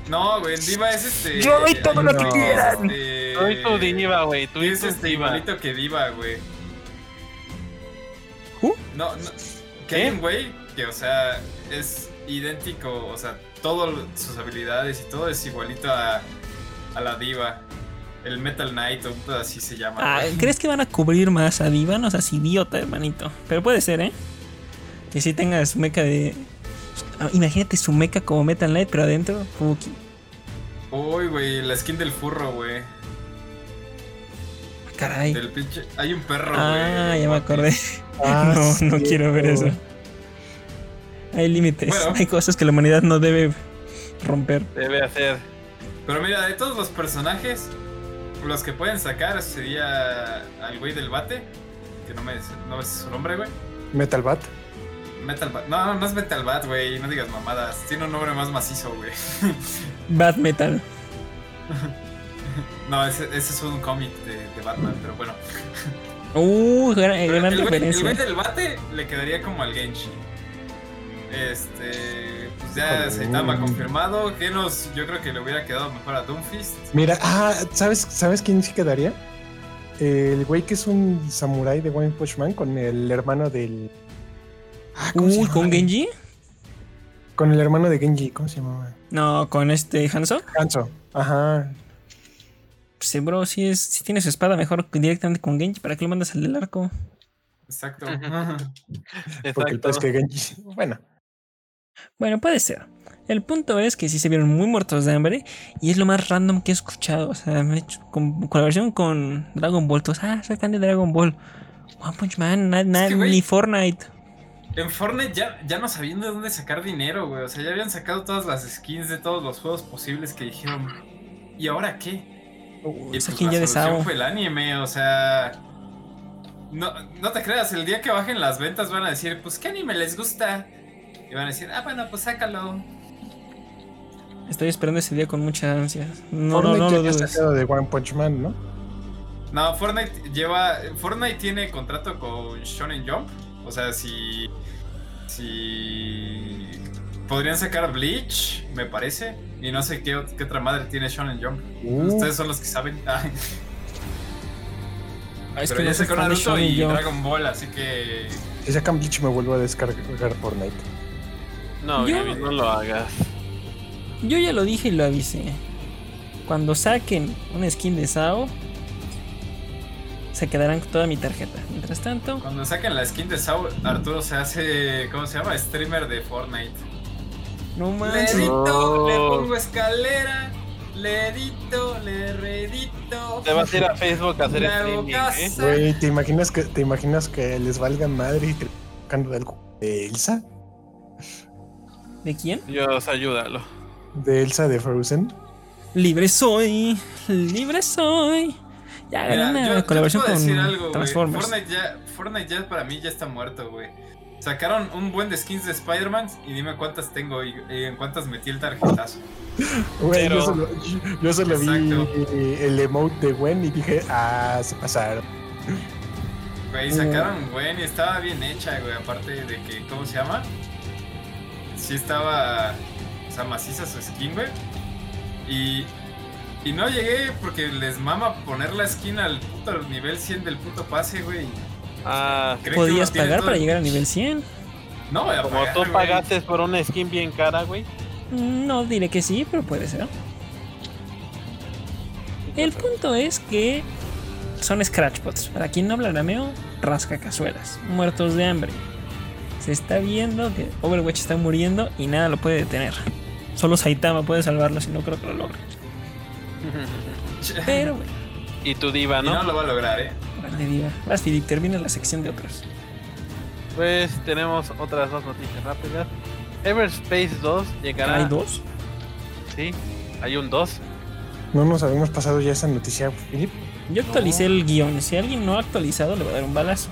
No, güey, el Diva es este. Yo doy todo lo que quieran. este- Tú y tu diva, güey. Tú y Es este diva. igualito que Diva, güey. ¿Who? No, no. ¿Qué? hay un güey que, o sea, es idéntico, o sea, todas sus habilidades y todo es igualito a, a la Diva. El Metal Knight o así se llama. Ah. ¿Crees que van a cubrir más a Diva? No seas idiota, hermanito. Pero puede ser, ¿eh? Que sí tenga su mecha de. Ah, Imagínate su mecha como Metal Knight, pero adentro, Fubuki. Uy, güey, la skin del furro, güey. Caray. Del pinche. Hay un perro, güey. Ah, ya me acordé. Ah, no, no quiero ver eso. Hay límites. Bueno. Hay cosas que la humanidad no debe romper. Debe hacer. Pero mira, de todos los personajes, los que pueden sacar sería al güey del bate. Que no me no me sé su nombre, güey. Metal Bat. Metal Bat. No, no es Metal Bat, güey. No digas mamadas. Tiene un nombre más macizo, güey. Bad Metal. No, ese, ese es un cómic de, de Batman, pero bueno. Uh, gran, Pero gran el, el referencia. güey del bate le quedaría como al Genshi. Este. Pues ya Oh. Saitama confirmado. Genos, yo creo que le hubiera quedado mejor a Doomfist. Mira, ah, ¿sabes, ¿sabes quién sí quedaría? El güey que es un samurái de One Punch Man con el hermano del. Ah, ¿cómo se Uy, llama? ¿con Genji? Con el hermano de Genji, ¿cómo se llamaba? No, con este Hanzo. Hanzo. Ajá. Pues, bro, si, es, si tiene su espada, mejor directamente con Genji. ¿Para qué lo mandas al del arco? Exacto. Porque el pez que Genji. Bueno, Bueno, puede ser. El punto es que sí se vieron muy muertos de hambre y es lo más random que he escuchado. O sea, me he hecho con colaboración con Dragon Ball. Todos, ah, soy fan de Dragon Ball. One Punch Man, na- ni Fortnite. En Fortnite ya, ya no sabían de dónde sacar dinero, güey. O sea, ya habían sacado todas las skins de todos los juegos posibles que dijeron. ¿Y ahora qué? Y pues, la fue el anime, o sea. No, no te creas, el día que bajen las ventas van a decir, pues, ¿qué anime les gusta? Y van a decir, ah, bueno, pues sácalo. Estoy esperando ese día con muchas ansias. No, no, Fortnite no lo dudes. sacado de One Punch Man, ¿no? No, Fortnite lleva. Fortnite tiene contrato con Shonen Jump. O sea, si. Si. Podrían sacar Bleach, me parece. Y no sé qué, ot- qué otra madre tiene Shonen Jump. Uh. Ustedes son los que saben. Ah, es pero que ya no de Naruto y. Dragon Ball, así que. Si sacan Bleach me vuelvo a descargar Fortnite. No, Yo- Gaby, no lo hagas. Yo ya lo dije y lo avisé. Cuando saquen una skin de Sao, se quedarán con toda mi tarjeta. Mientras tanto, Cuando saquen la skin de Saul, Arturo se hace. ¿Cómo se llama? Streamer de Fortnite. no Le manches. le No. pongo escalera. Le edito, le reedito. Te vas a ir a Facebook a hacer Le hago streaming, ¿eh? Güey, ¿te imaginas que te imaginas que les valga madre y te de algo de Elsa? ¿De quién? Dios, ayúdalo. De Elsa de Frozen. Libre soy, libre soy. Ya Mira, una yo colaboración puedo con algo. Transformers. Fortnite ya, Fortnite ya para mí ya está muerto, güey. Sacaron un buen de skins de Spider-Man y dime cuántas tengo y, y en cuántas metí el tarjetazo. Güey, Pero- yo solo, yo- solo vi el emote de Gwen y dije, ah, se pasaron. Güey, sacaron buen y estaba bien hecha, güey. Aparte de que, ¿cómo se llama? Sí estaba, o sea, maciza su skin, güey. Y, y no llegué porque les mama poner la skin al puto nivel 100 del puto pase, güey. Ah, Podías pagar todo para llegar al nivel 100. No voy a como pagar, tú güey. pagaste por una skin bien cara, güey. No diré que sí, pero puede ser. El punto es que son scratchpots. Para quien no habla arameo, rasca cazuelas, muertos de hambre. Se está viendo que Overwatch está muriendo y nada lo puede detener. Solo Saitama puede salvarlo, si no creo que lo logre. Pero bueno, y tu diva, Y no ¿no? lo va a lograr, eh. vale, diva. Vas, Philip, termina la sección de otros. Pues tenemos otras dos noticias rápidas. Everspace 2 llegará. ¿Hay dos? Sí, hay un 2. No nos habíamos pasado ya esa noticia, Philip. Yo actualicé el guion. Si alguien no ha actualizado, le voy a dar un balazo.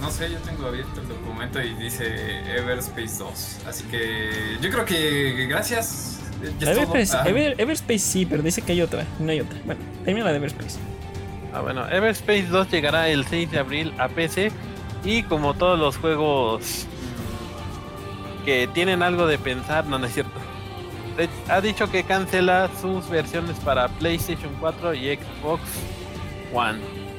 No sé, yo tengo abierto el documento y dice Everspace 2. Así que yo creo que gracias. Everspace, Ah, Ever- Everspace sí, pero dice que hay otra. No hay otra. Bueno, termina la de Everspace. Ah, bueno, Everspace 2 llegará el 6 de abril a PC y como todos los juegos que tienen algo de pensar, no, no es cierto. Ha dicho que cancela sus versiones para PlayStation 4 y Xbox One.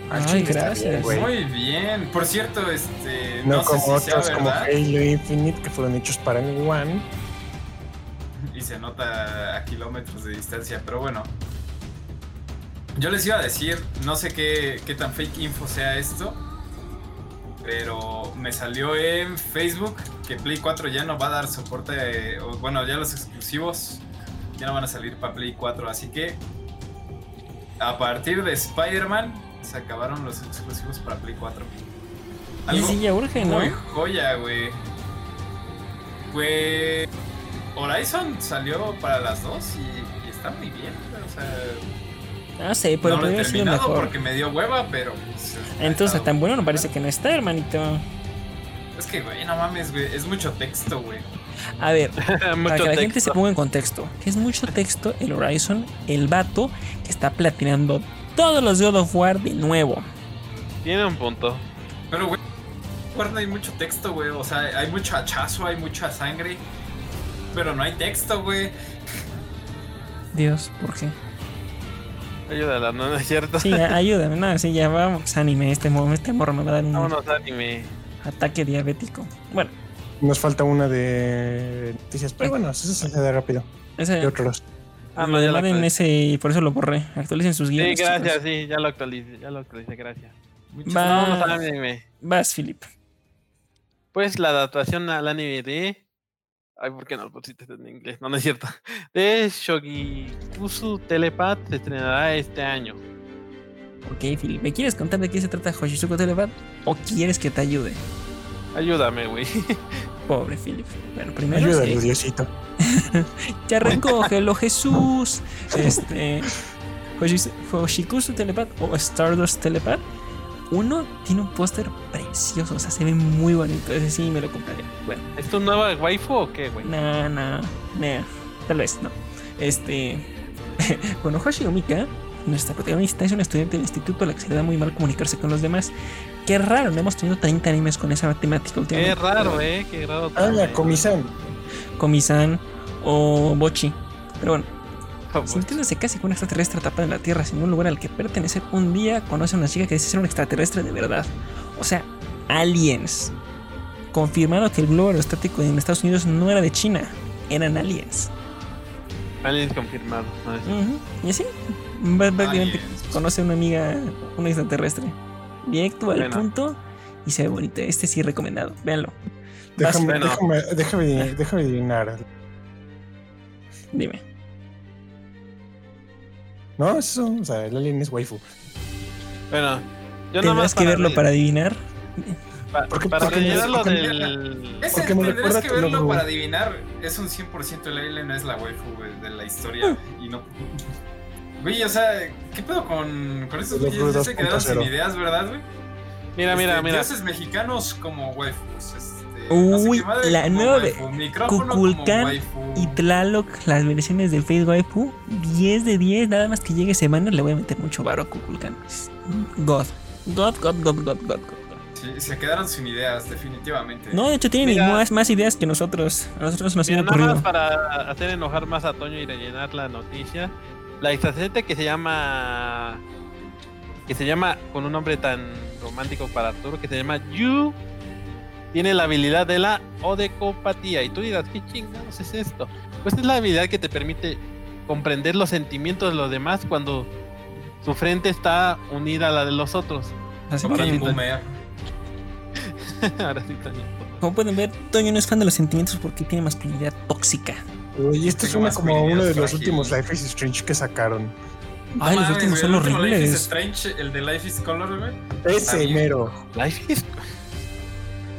Ay, gracias. bien, güey. Muy bien. Por cierto, este. No, No, sé como sea otros como. Halo Infinite que fueron hechos para el One. Se nota a kilómetros de distancia, pero bueno. Yo les iba a decir, no sé qué, qué tan fake info sea esto, pero me salió en Facebook que Play 4 ya no va a dar soporte, bueno, ya los exclusivos ya no van a salir para Play 4, así que a partir de Spider-Man se acabaron los exclusivos para Play 4. Y sí, ya urge, ¿no? Muy joya, güey. Pues. Horizon salió para las dos y, y está muy bien, o sea. Ah, sí, pero no lo he podría sido terminado mejor. porque me dio hueva, pero. pues, Entonces, tan bueno no parece que no está, hermanito. Es que, güey, no mames, güey. Es mucho texto, güey. A ver, para que la gente se ponga en contexto, que es mucho texto el Horizon, el vato que está platinando todos los God of War de nuevo. Tiene un punto. Pero, güey. no hay mucho texto, güey. O sea, hay mucho hachazo, hay mucha sangre. Pero no hay texto, güey. Dios, ¿por qué? Ayúdala, no, no es cierto. Sí, ayúdame, no, sí, ya vamos, anime, este, este morro me va a dar un Vámonos anime. ataque diabético. Bueno, Nos falta una de noticias, pero bueno, eso se hace rápido. ese, Y otros. Ah, lo no, ya de lo actualicé. ese, y por eso lo borré. Actualicen sus Sí, guiones. gracias, chicos. sí, ya lo actualicé, ya lo actualicé, gracias. Muchas- Va. Vámonos al anime. Vas, Philip. Pues la adaptación al anime de Ay, ¿por qué no lo pusiste en inglés? No, no es cierto. De Shogikusu Telepath se estrenará este año. Ok, Phil, ¿me quieres contar de qué se trata Hoshizuko Telepath? ¿O quieres que te ayude? Ayúdame, güey. Pobre Philip. Bueno, primero. Ayúdalo, sí, Diosito. ya recógelo, Jesús. Este. Hoshikusu Telepath o Stardust Telepath. Uno tiene un póster precioso, o sea, se ve muy bonito. Ese sí me lo compraría. Bueno, ¿Es tu nueva waifu o qué, güey? no, no, no. Tal vez, no. Este. bueno, Hoshi Omika, nuestra protagonista, es una estudiante del instituto a la que se le da muy mal comunicarse con los demás. Qué raro, no hemos tenido 30 animes con esa temática últimamente. Qué raro, eh. Qué raro. Ah, la comisan. Komi-san o Bochi. Pero bueno. Sintiéndose casi como un extraterrestre atrapada en la Tierra sin un lugar al que pertenecer, un día conoce a una chica que dice ser un extraterrestre de verdad. O sea, aliens. Confirmaron que el globo aerostático en Estados Unidos no era de China, eran aliens. Aliens confirmado. no es- Ujú, Y así, prácticamente conoce a una amiga, una extraterrestre. Directo al Bueno. punto y se ve bonito. Este sí recomendado, véanlo. Déjame, déjame, déjame, déjame adivinar. Dime. No, eso, o sea, el alien es waifu. Bueno, yo nada Tendrás más que verlo para adivinar. pa- porque- para porque rellenar lo del. Ese Porque me recuerda que verlo para adivinar. Es un 100% el alien es la waifu güey, de la historia. y no. Güey, o sea, ¿qué pedo con, con estos güeyes? Ya se 2.0. quedaron sin ideas, ¿verdad, güey? Mira, mira, Este, mira. Dioses mexicanos como waifus. No sé Uy, la Micrófono Kukulkan. Y Tlaloc, las versiones de Face Waifu, 10 de 10. Nada más que llegue semana, le voy a meter mucho varo a Kukulkan. God. God, God, God, God, God, God. Sí, se quedaron sin ideas, definitivamente. No, de hecho, tienen Mira. más, más ideas que nosotros. A nosotros nos han nada ocurrido. más para hacer enojar más a Toño y rellenar la noticia. La extrasente que se llama. Que se llama con un nombre tan romántico para Arturo, que se llama Yu. Tiene la habilidad de la odecopatía. Y tú dirás, ¿qué chingados es esto? Pues es la habilidad que te permite comprender los sentimientos de los demás cuando su frente está unida a la de los otros. Así Ok, que. Ahora sí, Toño. como pueden ver, Toño no es fan de los sentimientos porque tiene masculinidad tóxica. Y esto suena como uno de los frágil. últimos Life is Strange que sacaron. Ay, los mames, últimos son último Life is horribles. Strange, el de Life is Color, güey. Ese mero. Life is.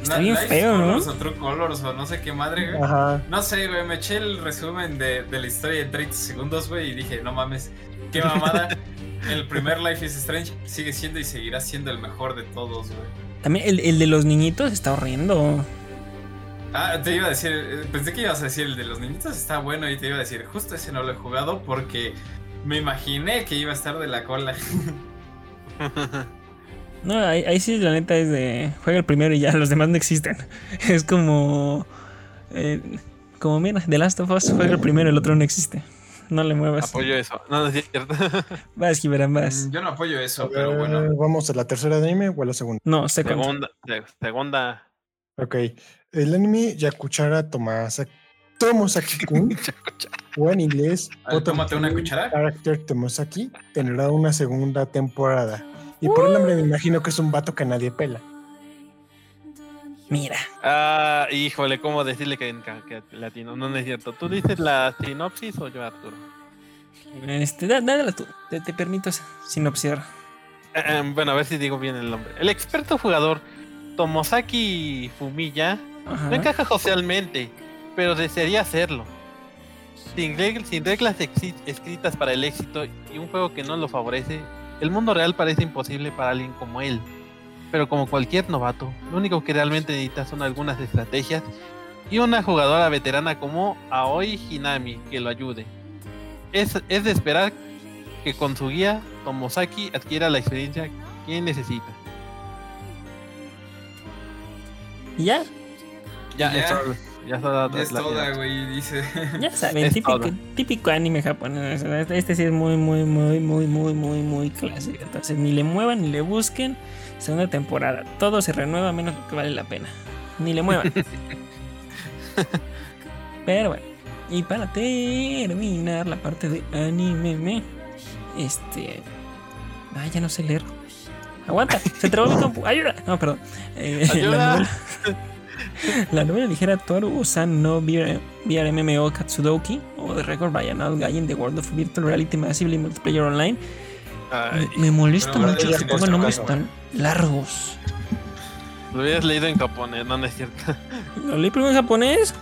Está bien feo, ¿no? Colors o True Colors o no sé qué madre, güey. Ajá. No sé, güey, me eché el resumen de, de la historia en 30 segundos, güey, y dije, no mames, qué mamada. el primer Life is Strange sigue siendo y seguirá siendo el mejor de todos, güey. También el, el de los niñitos está horrendo. Ah, te iba a decir, eh, pensé que ibas a decir el de los niñitos está bueno y te iba a decir, justo ese no lo he jugado porque me imaginé que iba a estar de la cola. No, ahí, ahí sí, la neta es de. Juega el primero y ya, los demás no existen. Es como. eh, como mira, The Last of Us, juega el primero, el otro no existe. No le muevas. Apoyo eso. No, no es cierto. Vas, Gibran, vas. Mm, Yo no apoyo eso, Eh, pero bueno. Vamos a la tercera de anime o a la segunda. No, second. segunda. se- Segunda. Ok. El anime Yakuchara Tomasa- Tomosaki-kun, o en inglés, tómate una cuchara. Character Tomosaki, tendrá una segunda temporada. Y por el nombre me imagino que es un vato que nadie pela. Mira. Ah, híjole, ¿cómo decirle que, que, que latino? No, no es cierto. ¿Tú dices la sinopsis o yo, Arturo? Este, dá- dádela tú. Te, te permito sinopsiar. Eh, eh, bueno, a ver si digo bien el nombre. El experto jugador Tomosaki Fumiya Ajá. no encaja socialmente, pero desearía hacerlo. Sin, reg- sin reglas escritas para el éxito y un juego que no lo favorece, el mundo real parece imposible para alguien como él. Pero como cualquier novato, lo único que realmente necesita son algunas estrategias y una jugadora veterana como Aoi Hinami que lo ayude. Es, es de esperar que con su guía, Tomosaki adquiera la experiencia que necesita. Y ya, Ya, Ya. es todo- ya está Es toda, güey, dice. ya saben, típico, anime japonés. Este, este sí es muy, muy, muy, muy, muy, muy, muy clásico. Entonces, ni le muevan ni le busquen. Segunda temporada. Todo se renueva menos lo que vale la pena. Ni le muevan. Pero bueno. Y para terminar la parte de anime, me, este. Ay, ya no sé leer. Aguanta, se trabó mi compu. Ayuda. No, perdón. Eh, la Ayuda. La novela ligera Toru Osan no VR, VR MMO Katsudoki o The Record by an Old Guy in the World of Virtual Reality Massively Multiplayer Online. Ay, Me, molesta mucho pongan nuestro nombres tan largos. lo hubieras leído en japonés, no, no es cierto. Lo leí primero en japonés.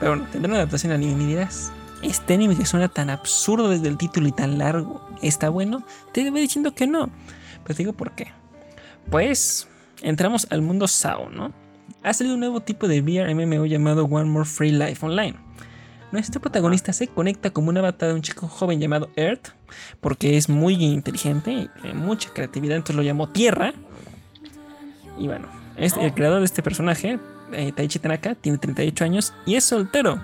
Pero bueno, tendrá una adaptación al anime. Me dirás, este anime que suena tan absurdo desde el título y tan largo, ¿está bueno? Te voy diciendo que no. Pero te digo por qué. Pues entramos al mundo SAO, ¿no? Ha salido un nuevo tipo de VR MMO llamado One More Free Life Online. Nuestro protagonista se conecta como un avatar de un chico joven llamado Earth, porque es muy inteligente y tiene mucha creatividad, entonces lo llamó Tierra. Y bueno, el creador de este personaje, eh, Taichi Tanaka, tiene 38 años y es soltero,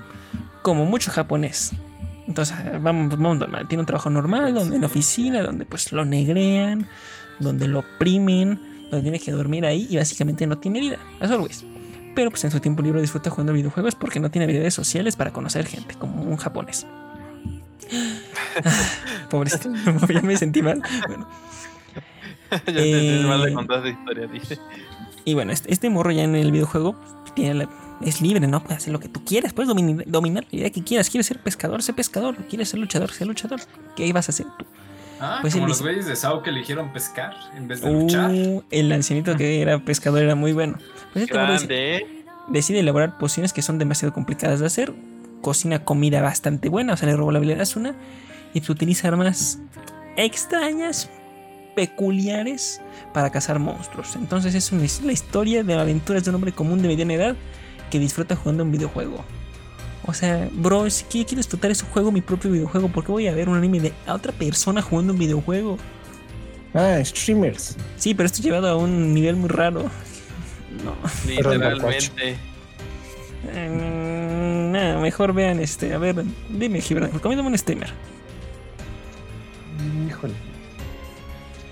como mucho japonés. Entonces, eh, vamos, vamos normal. Tiene un trabajo normal, donde en oficina, donde pues lo negrean, donde lo oprimen, donde tiene que dormir ahí y básicamente no tiene vida, as always. Pero pues en su tiempo libre disfruta jugando videojuegos porque no tiene habilidades sociales para conocer gente, como un japonés. Ah, Pobrecito, ya me sentí mal. Bueno, te Eh, mal de contar esa historia, dice. Y bueno, este, este morro ya en el videojuego tiene la- es libre, ¿no? Puedes hacer lo que tú quieras, puedes dominar, dominar la idea que quieras. ¿Quieres ser pescador? Sé pescador. ¿Quieres ser luchador? Sé luchador. ¿Qué vas a hacer tú? Ah, Pues como él los güeyes de Sao que eligieron pescar en vez de luchar. Uh, el ancianito que era pescador era muy bueno. Pues este Grande, ¿eh? decide elaborar pociones que son demasiado complicadas de hacer. Cocina comida bastante buena, o sea, le robó la habilidad a Asuna. Y pues utiliza armas extrañas, peculiares, para cazar monstruos. Entonces es una- es la historia de aventuras de un hombre común de mediana edad que disfruta jugando un videojuego. O sea, bro, si quiero, quiero disfrutar ese juego, mi propio videojuego, ¿por qué voy a ver un anime de otra persona jugando un videojuego? Ah, streamers. Sí, pero esto llevado a un nivel muy raro. No. Literalmente. Mm, no, mejor vean este. A ver, dime, Gibran, recomiéndame un streamer. Híjole.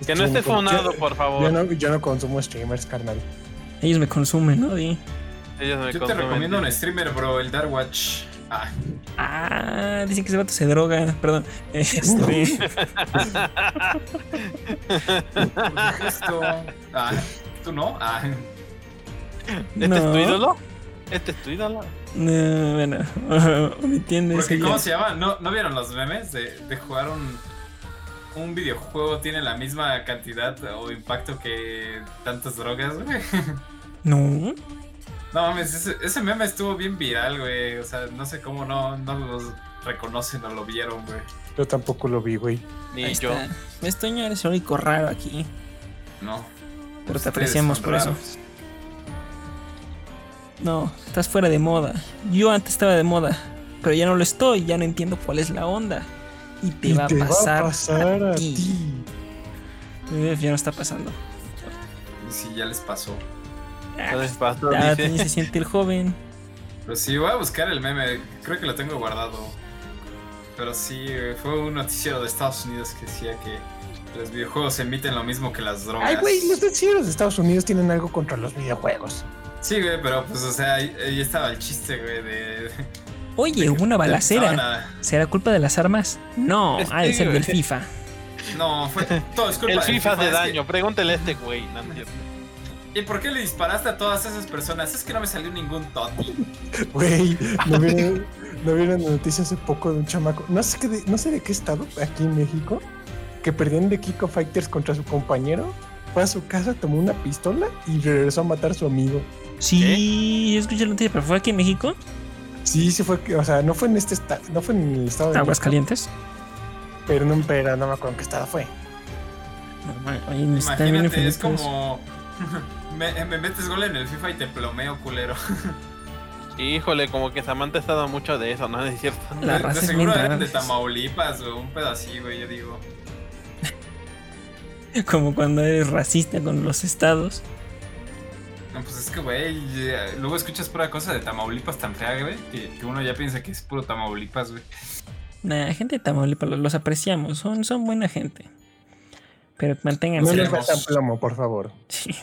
Que no esté fonado, yo- por favor. Yo no, yo no consumo streamers, carnal. Ellos me consumen, ¿no? Di. Ellos me Yo te recomiendo un streamer, bro, el Dark Watch. Ah, Ah, dicen que ese vato se droga. Perdón. Este, supuesto. Ah, ¿tú no? Ah, ¿Este no, es tu ídolo? ¿Este es tu ídolo? No, bueno, porque ese ¿cómo ya. se llama? ¿No, ¿no vieron los memes de, de jugar un, un videojuego tiene la misma cantidad o impacto que tantas drogas, güey? No. No mames, ese, ese meme estuvo bien viral, güey. O sea, no sé cómo no, no los reconocen o lo vieron, güey. Yo tampoco lo vi, güey. Ni Ahí yo. está. Esto ya eres el único raro aquí. No. Pero te apreciamos por eso. No, estás fuera de moda. Yo antes estaba de moda, pero ya no lo estoy. Ya no entiendo cuál es la onda. Y te, Y va, te a pasar pasar a a ti. ti. Eh, Ya no está pasando. Y sí, ya les pasó. Ah, Entonces, pastor Ya dice, ni se siente el joven. Pero sí, voy a buscar el meme. Creo que lo tengo guardado. Pero sí, fue un noticiero de Estados Unidos que decía que los videojuegos emiten lo mismo que las drogas. Ay, güey, los noticieros de Estados Unidos tienen algo contra los videojuegos. Sí, güey, pero pues, o sea, ahí, ahí estaba el chiste, güey, de... Oye, hubo una balacera. ¿Será culpa de las armas? No, Es ha de ser del. FIFA. No, fue todo es culpa el del FIFA que- daño. Pregúntele a este güey. No. ¿Y por qué le disparaste a todas esas personas? Es que no me salió ningún toti. Güey, ¿no vieron, ¿no vieron la noticia hace poco de un chamaco? No sé, qué de, no sé de qué estado, aquí en México, que perdían de Kiko Fighters contra su compañero. Fue a su casa, tomó una pistola y regresó a matar a su amigo. Sí, yo escuché la noticia, pero fue aquí en México. Sí, sí fue, o sea, no fue en este estado, no fue en el estado de Aguas México, calientes. pero no, pero no me acuerdo en qué estado fue. Oye, está bien Imagínate, es como... Me, me metes gol en el FIFA y te plomeo, culero. Híjole, como que Samantha ha estado mucho de eso, ¿no? Es cierto. La de, raza de seguro eran de. Tamaulipas o un así, güey, yo digo. Como cuando eres racista con los estados. No, pues es que, güey, luego escuchas pura cosa de Tamaulipas tan fea, güey, que, que uno ya piensa que es puro Tamaulipas, güey. Nah, gente de Tamaulipas, los, los apreciamos, son, son buena gente. Pero manténganse. No les plomo, por favor. Sí.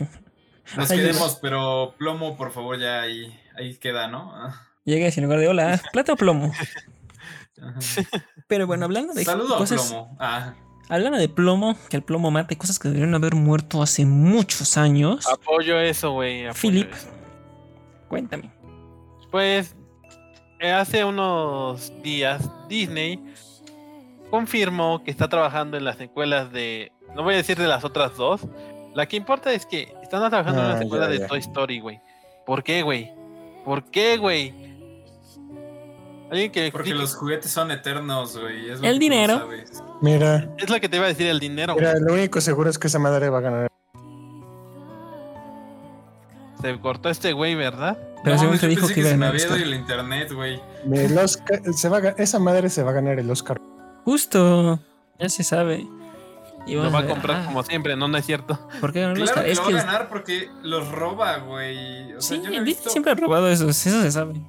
Nos Ay, queremos, pero plomo, por favor, ya ahí, ahí queda, ¿no? Ah, Llegues en lugar de hola, plata o plomo. Pero bueno, hablando de Saludo a cosas. plomo. Ah, Hablando de plomo, que el plomo mate, cosas que deberían haber muerto hace muchos años. Apoyo eso, güey. Philip. eso. Cuéntame. Pues eh, hace unos días Disney confirmó que está trabajando en las secuelas de. No voy a decir de las otras dos. La que importa es que están trabajando en Ah, la secuela ya, de. Toy Story, güey. ¿Por qué, güey? ¿Por qué, güey? Alguien que Porque explique. los juguetes son eternos, güey. es El que dinero. sabes. Mira, Es lo que te iba a decir el dinero. mira, lo único seguro es que esa madre va a ganar. Se cortó este güey, ¿verdad? Pero No, según te dijo pensé que iba a se me había el internet, güey. El Oscar- se va a ga- esa madre se va a ganar el Oscar. Justo. Ya se sabe. Y Lo va a comprar ah, como siempre, no, no es cierto. ¿Por qué el Claro que Es lo va a ganar porque los roba, güey. O sea, sí, yo no visto. siempre ha robado esos, eso se sabe.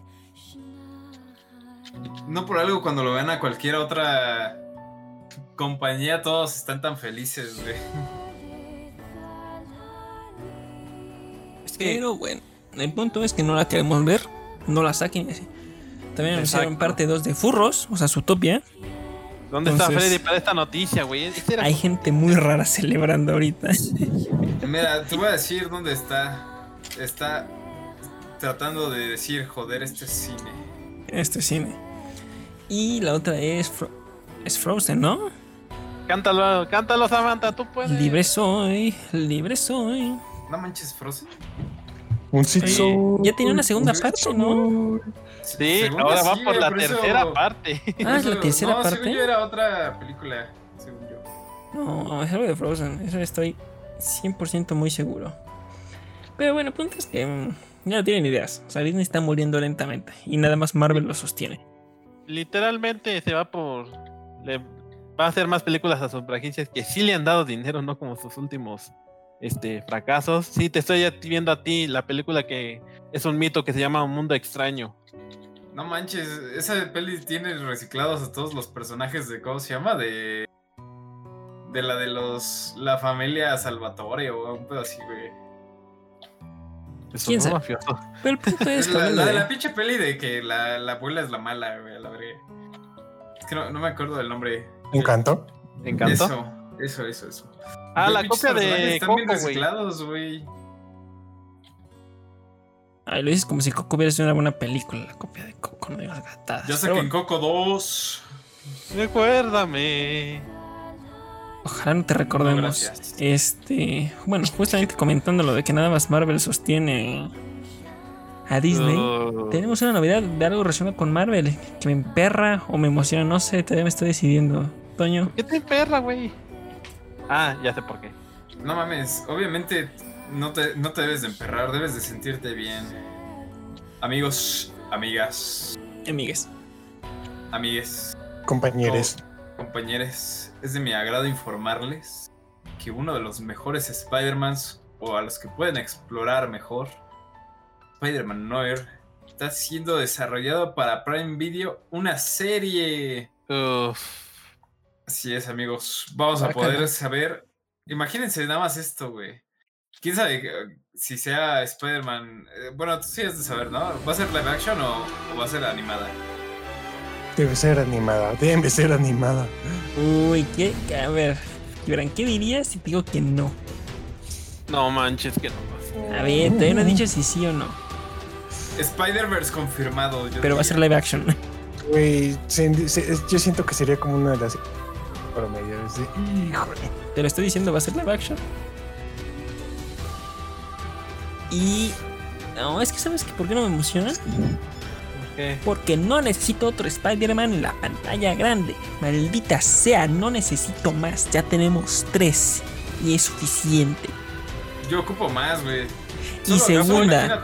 No por algo cuando lo ven a cualquier otra compañía, todos están tan felices, güey. Pero bueno, el punto es que no la queremos ver, no la saquen. También anunciaron parte 2 de Furros, o sea, Zootopia. ¿Dónde está Freddy para esta noticia, güey? Este Hay gente muy rara celebrando ahorita. Mira, te voy a decir dónde está. Está tratando de decir, joder, este es cine. este cine. Y la otra es, Fro- es Frozen, ¿no? Cántalo, cántalo, Samantha, tú puedes. Libre soy, libre soy. No manches, Frozen. Un sit Oye, soul, ya tenía una segunda parte, ¿no? Sí, Según ahora va sí, por güey, la eso- tercera parte. Ah, es la tercera no, parte. Según yo era otra película, según yo. No, es algo de Frozen, eso estoy 100% muy seguro. Pero bueno, el punto es que mm, ya no tienen ideas. O sea, Disney está muriendo lentamente y nada más Marvel lo sostiene. Literalmente se va por. Le va a hacer más películas a sus franquicias que sí le han dado dinero, no como sus últimos este, fracasos. Sí, te estoy viendo a ti la película que es un mito que se llama Un Mundo Extraño. No manches, esa peli tiene reciclados a todos los personajes de, ¿cómo se llama? De... De la de los... La familia Salvatore o un pedo así, güey. Es ¿Quién sabe? mafioso. Pero el punto es la, de la pinche peli de que la, la abuela es la mala, güey, a la verga. Es que no, no me acuerdo del nombre. Encanto. ¿Te encantó? Eso, eso, eso, eso. Ah, Güey, la copia de Están bien Coco, güey. Ay, lo dices como si Coco hubiera sido una buena película, la copia de Coco, no digas gatadas. Ya sé Pero que en Coco 2. Recuérdame. ojalá no te recordemos. No, gracias. este, bueno, justamente comentando lo de que nada más Marvel sostiene a Disney. Tenemos una novedad de algo relacionado con Marvel que me emperra o me emociona, no sé, todavía me estoy decidiendo. Toño, ¿Qué te perra, güey? Ah, ya sé por qué. No mames, obviamente no te, no te debes de emperrar, debes de sentirte bien. Amigos, amigas, amigues. amigues, Compañeros. compañeros, es de mi agrado informarles que uno de los mejores Spider-Mans, o a los que pueden explorar mejor, Spider-Man Noir, está siendo desarrollado para Prime Video una serie. Uf. Así es, amigos. Vamos a poder saber. Imagínense nada más esto, güey. ¿Quién sabe eh, si sea Spider-Man? eh, bueno, tú sí has de saber, ¿no? ¿Va a ser live action o, o va a ser animada? Debe ser animada. Debe ser animada. Uy, ¿qué? A ver, Gibran, ¿qué dirías si te digo que no? No manches, que no. A ver, todavía no he dicho si sí o no, Spider-Verse confirmado. yo pero va a ser live action. Güey, yo siento que sería como una de las promedios de. Híjole. Te lo estoy diciendo, va a ser live action. Y. No, es que sabes que por qué no me emociona. ¿Por qué? Porque no necesito otro Spider-Man en la pantalla grande. Maldita sea, no necesito más. Ya tenemos tres. Y es suficiente. Yo ocupo más, güey. Y Solo- segunda.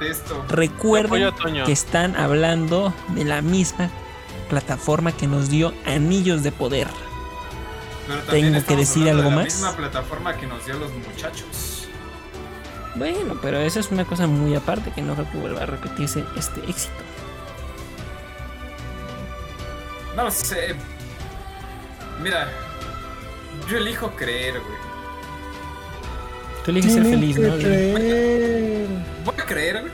Recuerden Apoyo que están hablando de la misma plataforma que nos dio Anillos de Poder. Pero tengo que decir algo de la más. misma plataforma que nos dio los muchachos. Bueno, pero esa es una cosa muy aparte que no creo que vuelva a repetirse este éxito. No lo sé. Mira, yo elijo creer, güey. Tú eliges ser feliz, que ¿no? creer. Voy a creer, güey.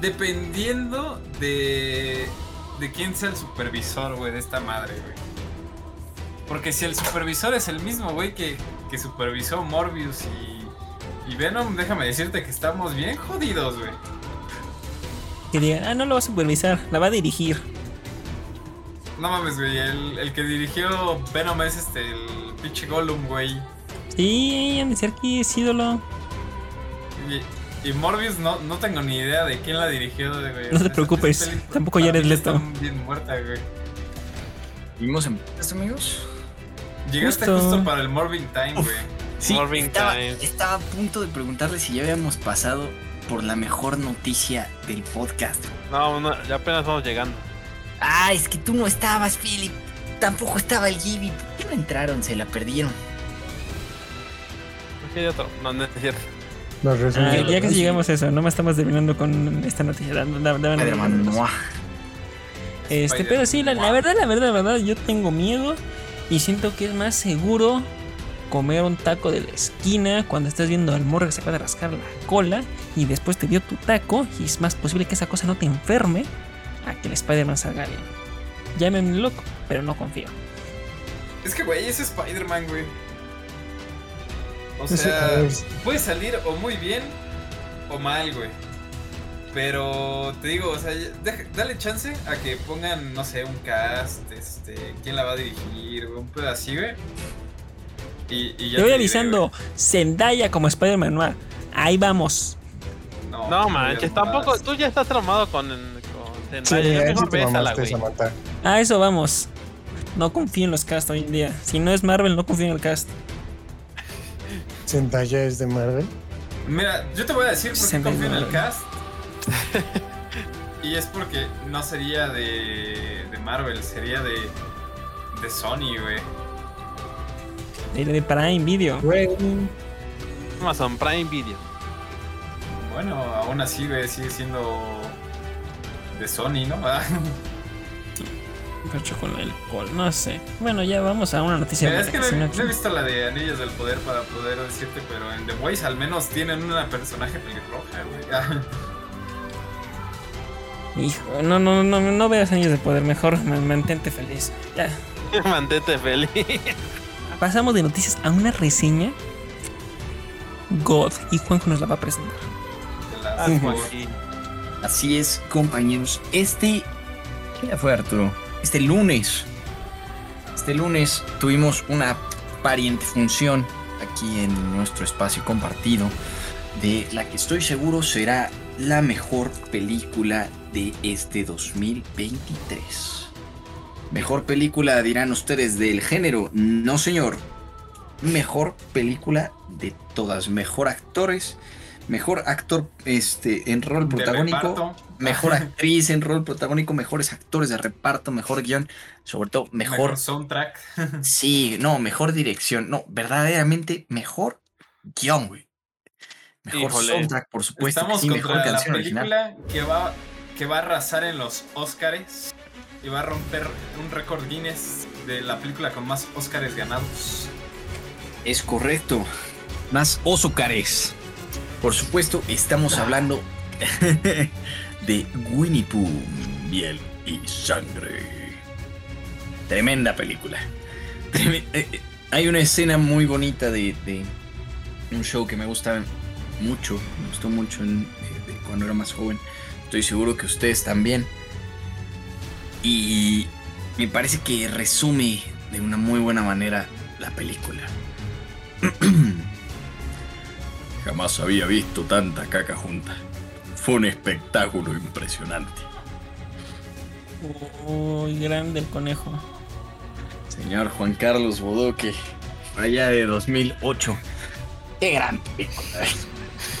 Dependiendo de. de quién sea el supervisor, güey, de esta madre, güey. Porque si el supervisor es el mismo, güey, que, que supervisó Morbius y. Y Venom, déjame decirte que estamos bien jodidos, güey. Que diga, ah, no lo va a supervisar, la va a dirigir. No mames, güey. El, el que dirigió Venom es este, el pinche Gollum, güey. Sí, Andy Serkis es ídolo. Y, y Morbius no, no tengo ni idea de quién la dirigió, güey. No te preocupes, tampoco Jared mí Leto. Bien muerta, güey. ¿Vimos en amigos? Llegaste Justo. justo, para el Morbin Time, güey. Sí, estaba, estaba a punto de preguntarle si ya habíamos pasado por la mejor noticia del podcast. No, no, ya apenas vamos llegando. Ah, es que tú no estabas, Philip. Tampoco estaba el Gibby. ¿Por qué no entraron? Se la perdieron. Aquí hay otro. No, no es cierto. Ah, ya casi llegamos a eso, no me estamos terminando con esta noticia. da- da- da- da- Spider-Man, ¡mua! Este, pero sí, la, la verdad, la verdad, la verdad, yo tengo miedo y siento que es más seguro comer un taco de la esquina cuando estás viendo al morro que se acaba de rascar la cola y después te dio tu taco y es más posible que esa cosa no te enferme a que el Spider-Man salga bien. Llámenme loco, pero no confío. Es que, güey, es Spider-Man, güey. O sea, puede salir o muy bien o mal, güey. Pero te digo, o sea, deja- dale chance a que pongan, no sé, un cast, este, quién la va a dirigir, un pedo así, güey. Y, y ya Te voy diré, avisando, Zendaya como Spider-Man Noir. Ahí vamos. No, No manches, tampoco. Tú ya estás traumado con, con Zendaya. sí. A eso vamos. No confío en los cast hoy en día. Si no es Marvel, no confío en el cast. Zendaya es de Marvel. Mira, yo te voy a decir por qué confío en el cast. y es porque no sería de, de Marvel, sería de, de Sony, güey. De, de Prime Video. Güey. Amazon Prime Video. Bueno, aún así, güey, sigue siendo de Sony, ¿no? Cacho con el alcohol, no sé. Bueno, ya vamos a una noticia es que no, he- aquí- no he visto la de Anillos del Poder para poder decirte, pero en The Voice al menos tienen una personaje pelirroja, güey. Hijo, no, no, no, no veas años de poder, mejor ma- mantente feliz. Ya. Mantente feliz. Pasamos de noticias a una reseña. God, y Juanjo nos la va a presentar. Así es, compañeros. Este. ¿Qué día fue, Arturo? Este lunes. Este lunes tuvimos una pariente función aquí en nuestro espacio compartido. De la que estoy seguro será la mejor película de este 2023. Mejor película, dirán ustedes, del género. No, señor. Mejor película de todas. Mejor actores. Mejor actor este, en rol protagónico. Mejor actriz en rol protagónico, mejores actores de reparto, mejor guion, sobre todo Mejor, mejor. soundtrack. Sí, no, mejor dirección, no, verdaderamente mejor guion, güey. Mejor Híjole. soundtrack, por supuesto. Estamos sí, mejor contra la canción original. película que va, que va a arrasar en los Oscars y va a romper un récord Guinness de la película con más Oscars ganados. Es correcto. Más Óscares. Por supuesto, estamos hablando de Winnie Pooh, miel y sangre. Tremenda película. Eh, eh, Hay una escena muy bonita de, de un show que me gusta mucho, me gustó mucho en- de- de cuando era más joven. Estoy seguro que ustedes también. Y me parece que resume de una muy buena manera la película. Jamás había visto tanta caca junta. Fue un espectáculo impresionante. Uy, grande el conejo. Señor Juan Carlos Bodoque, allá de 2008. Qué gran película.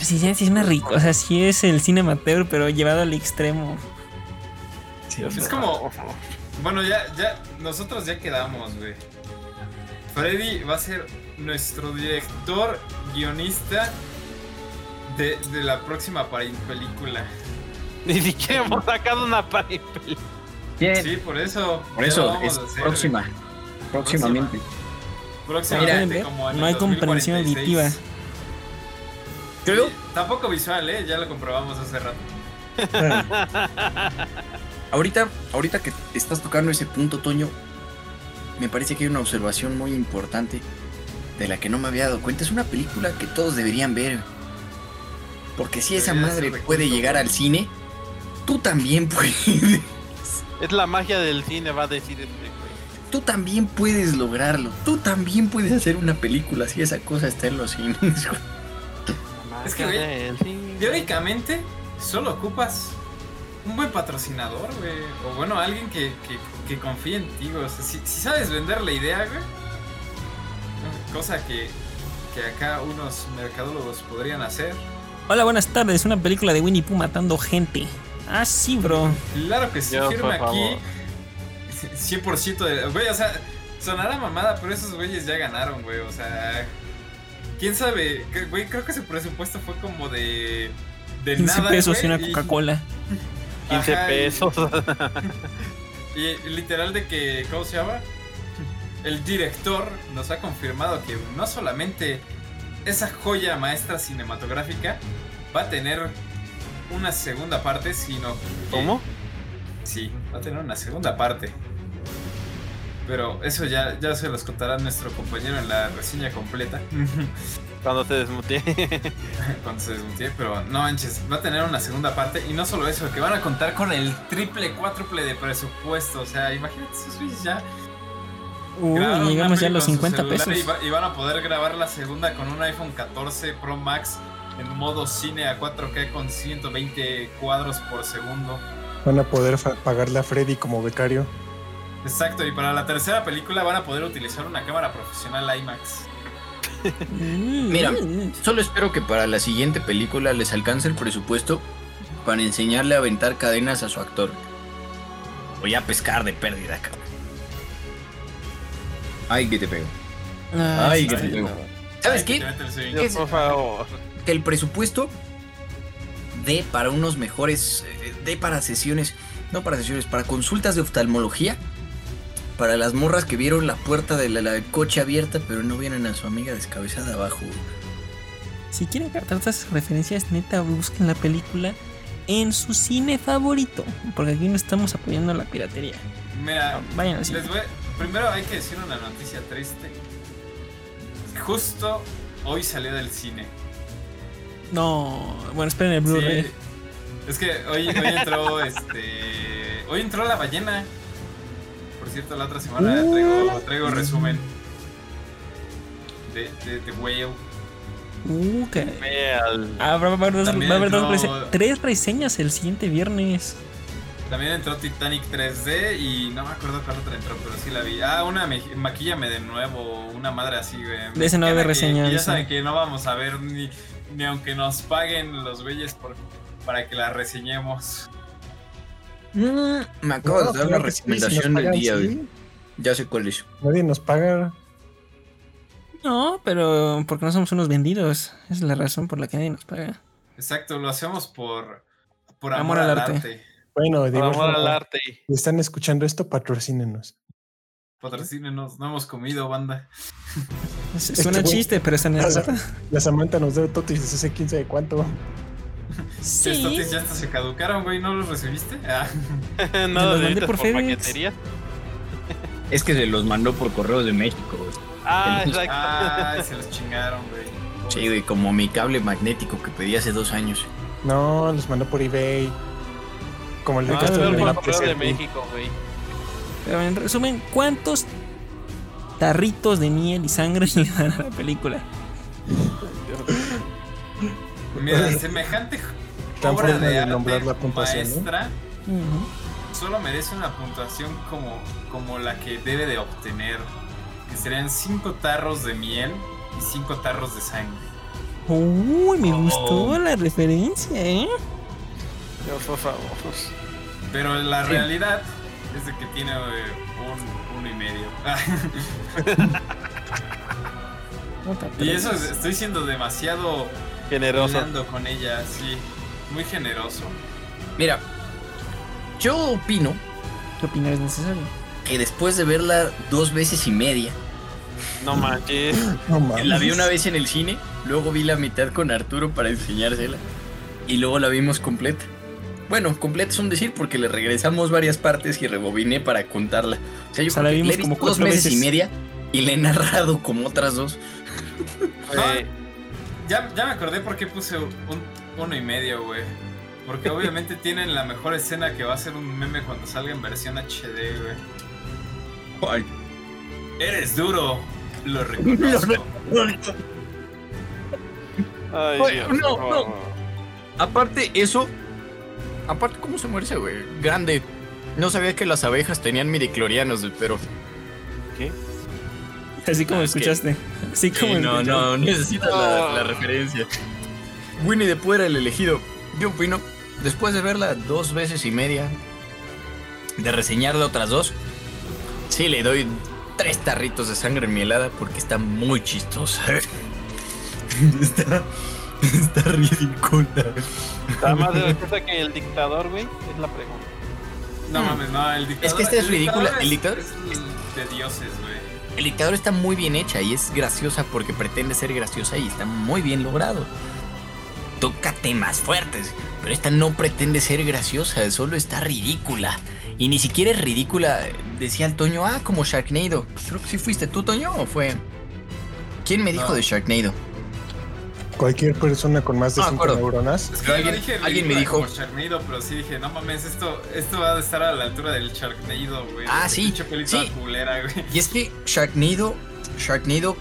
Sí, sí, sí es una rico. O sea, sí es el cine amateur, pero llevado al extremo. Es como, bueno, ya, ya, nosotros ya quedamos, güey. Freddy va a ser nuestro director, guionista de, de la próxima película. Ni siquiera hemos sacado una película. Sí, por eso. Por eso es hacer, próxima. Próximamente. güey. Próximamente, como en no hay comprensión 2046. auditiva. Creo. Sí, tampoco visual, ¿eh? Ya lo comprobamos hace rato. Ahorita, ahorita que estás tocando ese punto, Toño, me parece que hay una observación muy importante de la que no me había dado cuenta. Es una película que todos deberían ver. Porque si esa madre puede llegar al cine, tú también puedes. Es la magia del cine, va a decir este güey. Tú también puedes lograrlo. Tú también puedes hacer una película si esa cosa está en los cines. güey. Es que, güey. Teóricamente, solo ocupas un buen patrocinador, güey. O bueno, alguien que, que, que confíe en ti, güey. O sea, si, si sabes vender la idea, güey. Cosa que, que acá unos mercadólogos podrían hacer. Hola, buenas tardes. Una película de Winnie Pooh matando gente. Ah, sí, bro. Claro que sí, Yo, firma aquí. favor. 100% de. Güey, o sea, sonará mamada, pero esos güeyes ya ganaron, güey. O sea. ¿Quién sabe? Güey, creo que su presupuesto fue como de. De 15 nada. pesos y güey, una Coca-Cola. 15 Ajá, y- pesos. Y, literal de que, ¿cómo se llama? El director nos ha confirmado que no solamente esa joya maestra cinematográfica va a tener una segunda parte, sino que- ¿Cómo? Sí, va a tener una segunda parte. Pero eso ya, ya se los contará nuestro compañero en la reseña completa. Cuando te desmuteé. cuando se desmutie, pero no manches, va a tener una segunda parte y no solo eso, que van a contar con el triple, cuádruple de presupuesto, o sea, imagínate esos güeyes ya. Uy, llegamos ya a los con su 50 celular pesos. Y, va- y van a poder grabar la segunda con un iPhone 14 Pro Max en modo cine a 4K con 120 cuadros por segundo. Van a poder pagarle a Freddy como becario. Exacto, y para la tercera película van a poder utilizar una cámara profesional IMAX. Mm, Mira. Solo espero que para la siguiente película les alcance el presupuesto para enseñarle a aventar cadenas a su actor. O ya pescar de pérdida, cabrón. Ay, que te pego. Ah, Ay, que te pego. ¿Sabes qué? Por favor. Que el presupuesto dé para unos mejores. eh, dé para sesiones. No para sesiones, para consultas de oftalmología. Para las morras que vieron la puerta del la- del coche abierta, pero no vieron a su amiga descabezada abajo. Si quieren captar esas referencias, neta, busquen la película en su cine favorito. Porque aquí no estamos apoyando la piratería. Mira, Vayan al cine. Les voy- primero hay que decir una noticia triste. Justo hoy salió del cine. No, bueno, esperen el Sí, Blu-ray. es que hoy, hoy entró este. Hoy entró la ballena. Por cierto, la otra semana traigo, traigo resumen. De, de, de Whale. Uh, que- Ah, va a haber dos, va a haber dos entró- rese- tres reseñas el siguiente viernes. También entró Titanic 3D y no me acuerdo cuál otra entró, pero sí la vi. Ah, una me- maquíllame de nuevo, una madre así, güey. De ese no que- reseña, de Ya saben que no vamos a ver ni, ni aunque nos paguen los güeyes por, para que la reseñemos. Mm, me acabo No, de dar la sí, recomendación si del día, sí. güey. Ya sé cuál es. Nadie nos paga. No, pero porque no somos unos vendidos. Es la razón por la que nadie nos paga. Exacto, lo hacemos por, por Amor amor, al al arte. arte. Bueno, de Por amor al arte. si están escuchando esto, patrocínenos. Patrocínenos, no hemos comido, banda. Es, Este suena güey- chiste, pero está en La, la Samantha nos debe totis desde hace quién sabe cuánto. Estos Sí. totis ya hasta se caducaron, güey, ¿no los recibiste? Ah, Nada los mandé por por, FedEx. Es que se los mandó por correos de México, güey. Ah, exacto. ay, se los chingaron, güey. Sí, güey, como mi cable magnético que pedí hace dos años. No, los mandó por eBay. Como el de Ah, Castro de por correo de. México, güey. Pero en resumen, ¿cuántos tarritos de miel y sangre le dan a la película? Mira, semejante Tan obra de arte nombrar la puntuación, ¿no? maestra solo merece una puntuación como, como la que debe de obtener. Que serían 5 tarros de miel y 5 tarros de sangre. Uy, me Oh. gustó la referencia, ¿eh? Yo, por favor. Pero la Sí. realidad es de que tiene eh, un uno y medio. Y eso es- estoy siendo demasiado Generoso. con ella, sí. Muy generoso. Mira, yo opino ¿Qué opinas es necesario? que después de verla dos veces y media, No manches. No mames. la vi una vez en el cine, luego vi la mitad con Arturo para enseñársela, y luego la vimos completa. Bueno, completa es un decir porque le regresamos varias partes y rebobiné para contarla. O sea, yo O sea, creo la que vimos como dos veces y media y le he narrado como otras dos. Eh, Ya, ya me acordé por qué puse un, uno y medio, güey. Porque obviamente tienen la mejor escena que va a ser un meme cuando salga en versión HD, güey. ¿Cuál? Eres duro, lo reconozco. Ay, Oye, Dios, no, no. favor. Aparte, eso. Aparte, ¿cómo se muere ese güey? Grande. No sabía que las abejas tenían midiclorianos, pero. ¿Qué? Así como Ah, es escuchaste. Así como Sí, no, escuchaste. no, necesitas la, la referencia. Winnie the Pooh era el elegido. Yo opino, después de verla dos veces y media, de reseñarla otras dos, sí le doy tres tarritos de sangre mielada porque está muy chistosa. está, está ridícula. Está más graciosa que el dictador, güey. Es la pregunta. No mames, no, el dictador. que esta es el ridícula, dictador el dictador- Es, es de dioses, güey. El dictador está muy bien hecha y es graciosa porque pretende ser graciosa y está muy bien logrado. Toca temas fuertes, pero esta no pretende ser graciosa, solo está ridícula. Y ni siquiera es ridícula, decía el Toño, ah, como Sharknado. Creo que sí fuiste tú, Toño, o fue... ¿Quién me dijo No. de Sharknado? Cualquier persona con más de No, 5 acuerdo. neuronas. Es que no alguien- dije alguien me dijo- como Sharknado, pero sí dije, no mames, esto, esto va a estar a la altura del Sharknado, güey. Ah, sí, sí. culera, güey. Y es que Sharknado, Sharknado,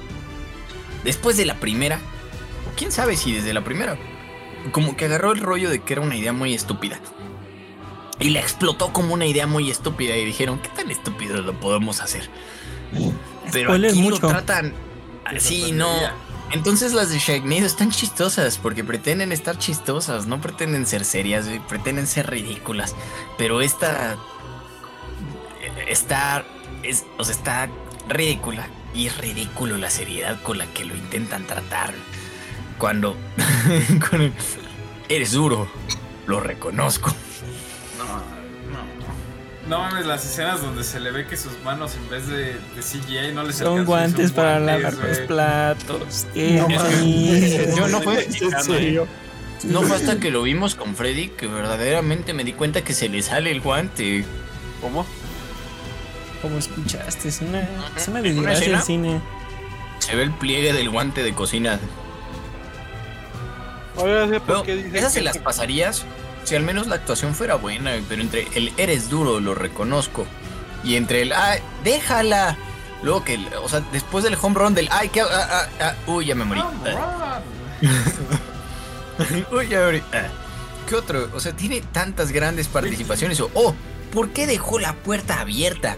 después de la primera, o quién sabe si desde la primera, como que agarró el rollo de que era una idea muy estúpida. Y la explotó como una idea muy estúpida y dijeron, ¿qué tan estúpido lo podemos hacer? Pero Spoiler aquí mucho. lo tratan así, no. Entonces las de Sharknado están chistosas porque pretenden estar chistosas, no pretenden ser serias, pretenden ser ridículas. Pero esta está es, o sea, está ridícula y es ridículo la seriedad con la que lo intentan tratar. Cuando eres duro, lo reconozco. No, mames, las escenas donde se le ve que sus manos en vez de, de CGI no les Son guantes son para guantes, lavar los platos. ¿Qué No mames. Yo no fue, ¿En serio? no fue hasta que lo vimos con Freddy que verdaderamente me di cuenta que se le sale el guante. ¿Cómo? Como escuchaste, es una, es una ¿En una desgracia escena? el cine. Se ve el pliegue del guante de cocina. Oiga, ¿por Pero qué dice esas se las pasarías si al menos la actuación fuera buena, pero entre el eres duro, lo reconozco, y entre el ay, déjala. Luego que, o sea, después del home run del ay, que ah, ah, ah, uy, ya me morí. Ah, uy, ya me morí. Ah. ¿Qué otro? O sea, tiene tantas grandes participaciones. O, oh, ¿por qué dejó la puerta abierta?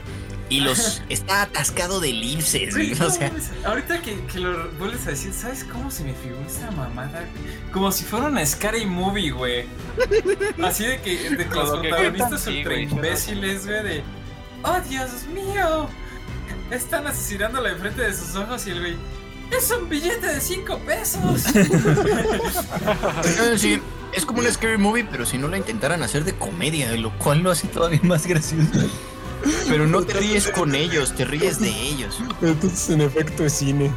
Y los está atascado de elipses, Güey, no o sea, ahorita que, que lo vuelves a decir, ¿sabes cómo se me figuró esa mamada? Como si fuera una scary movie, güey. Así de que, de que los protagonistas sí, ultra imbéciles, güey, de ¡Oh, Dios mío! Están asesinándolo enfrente de sus ojos y el güey. ¡Es un billete de 5 pesos! Sí, es como una scary movie, pero si no la intentaran hacer de comedia, lo cual lo hace todavía más gracioso. Pero no te ríes con ellos, te ríes de ellos. Entonces, en efecto, es cine.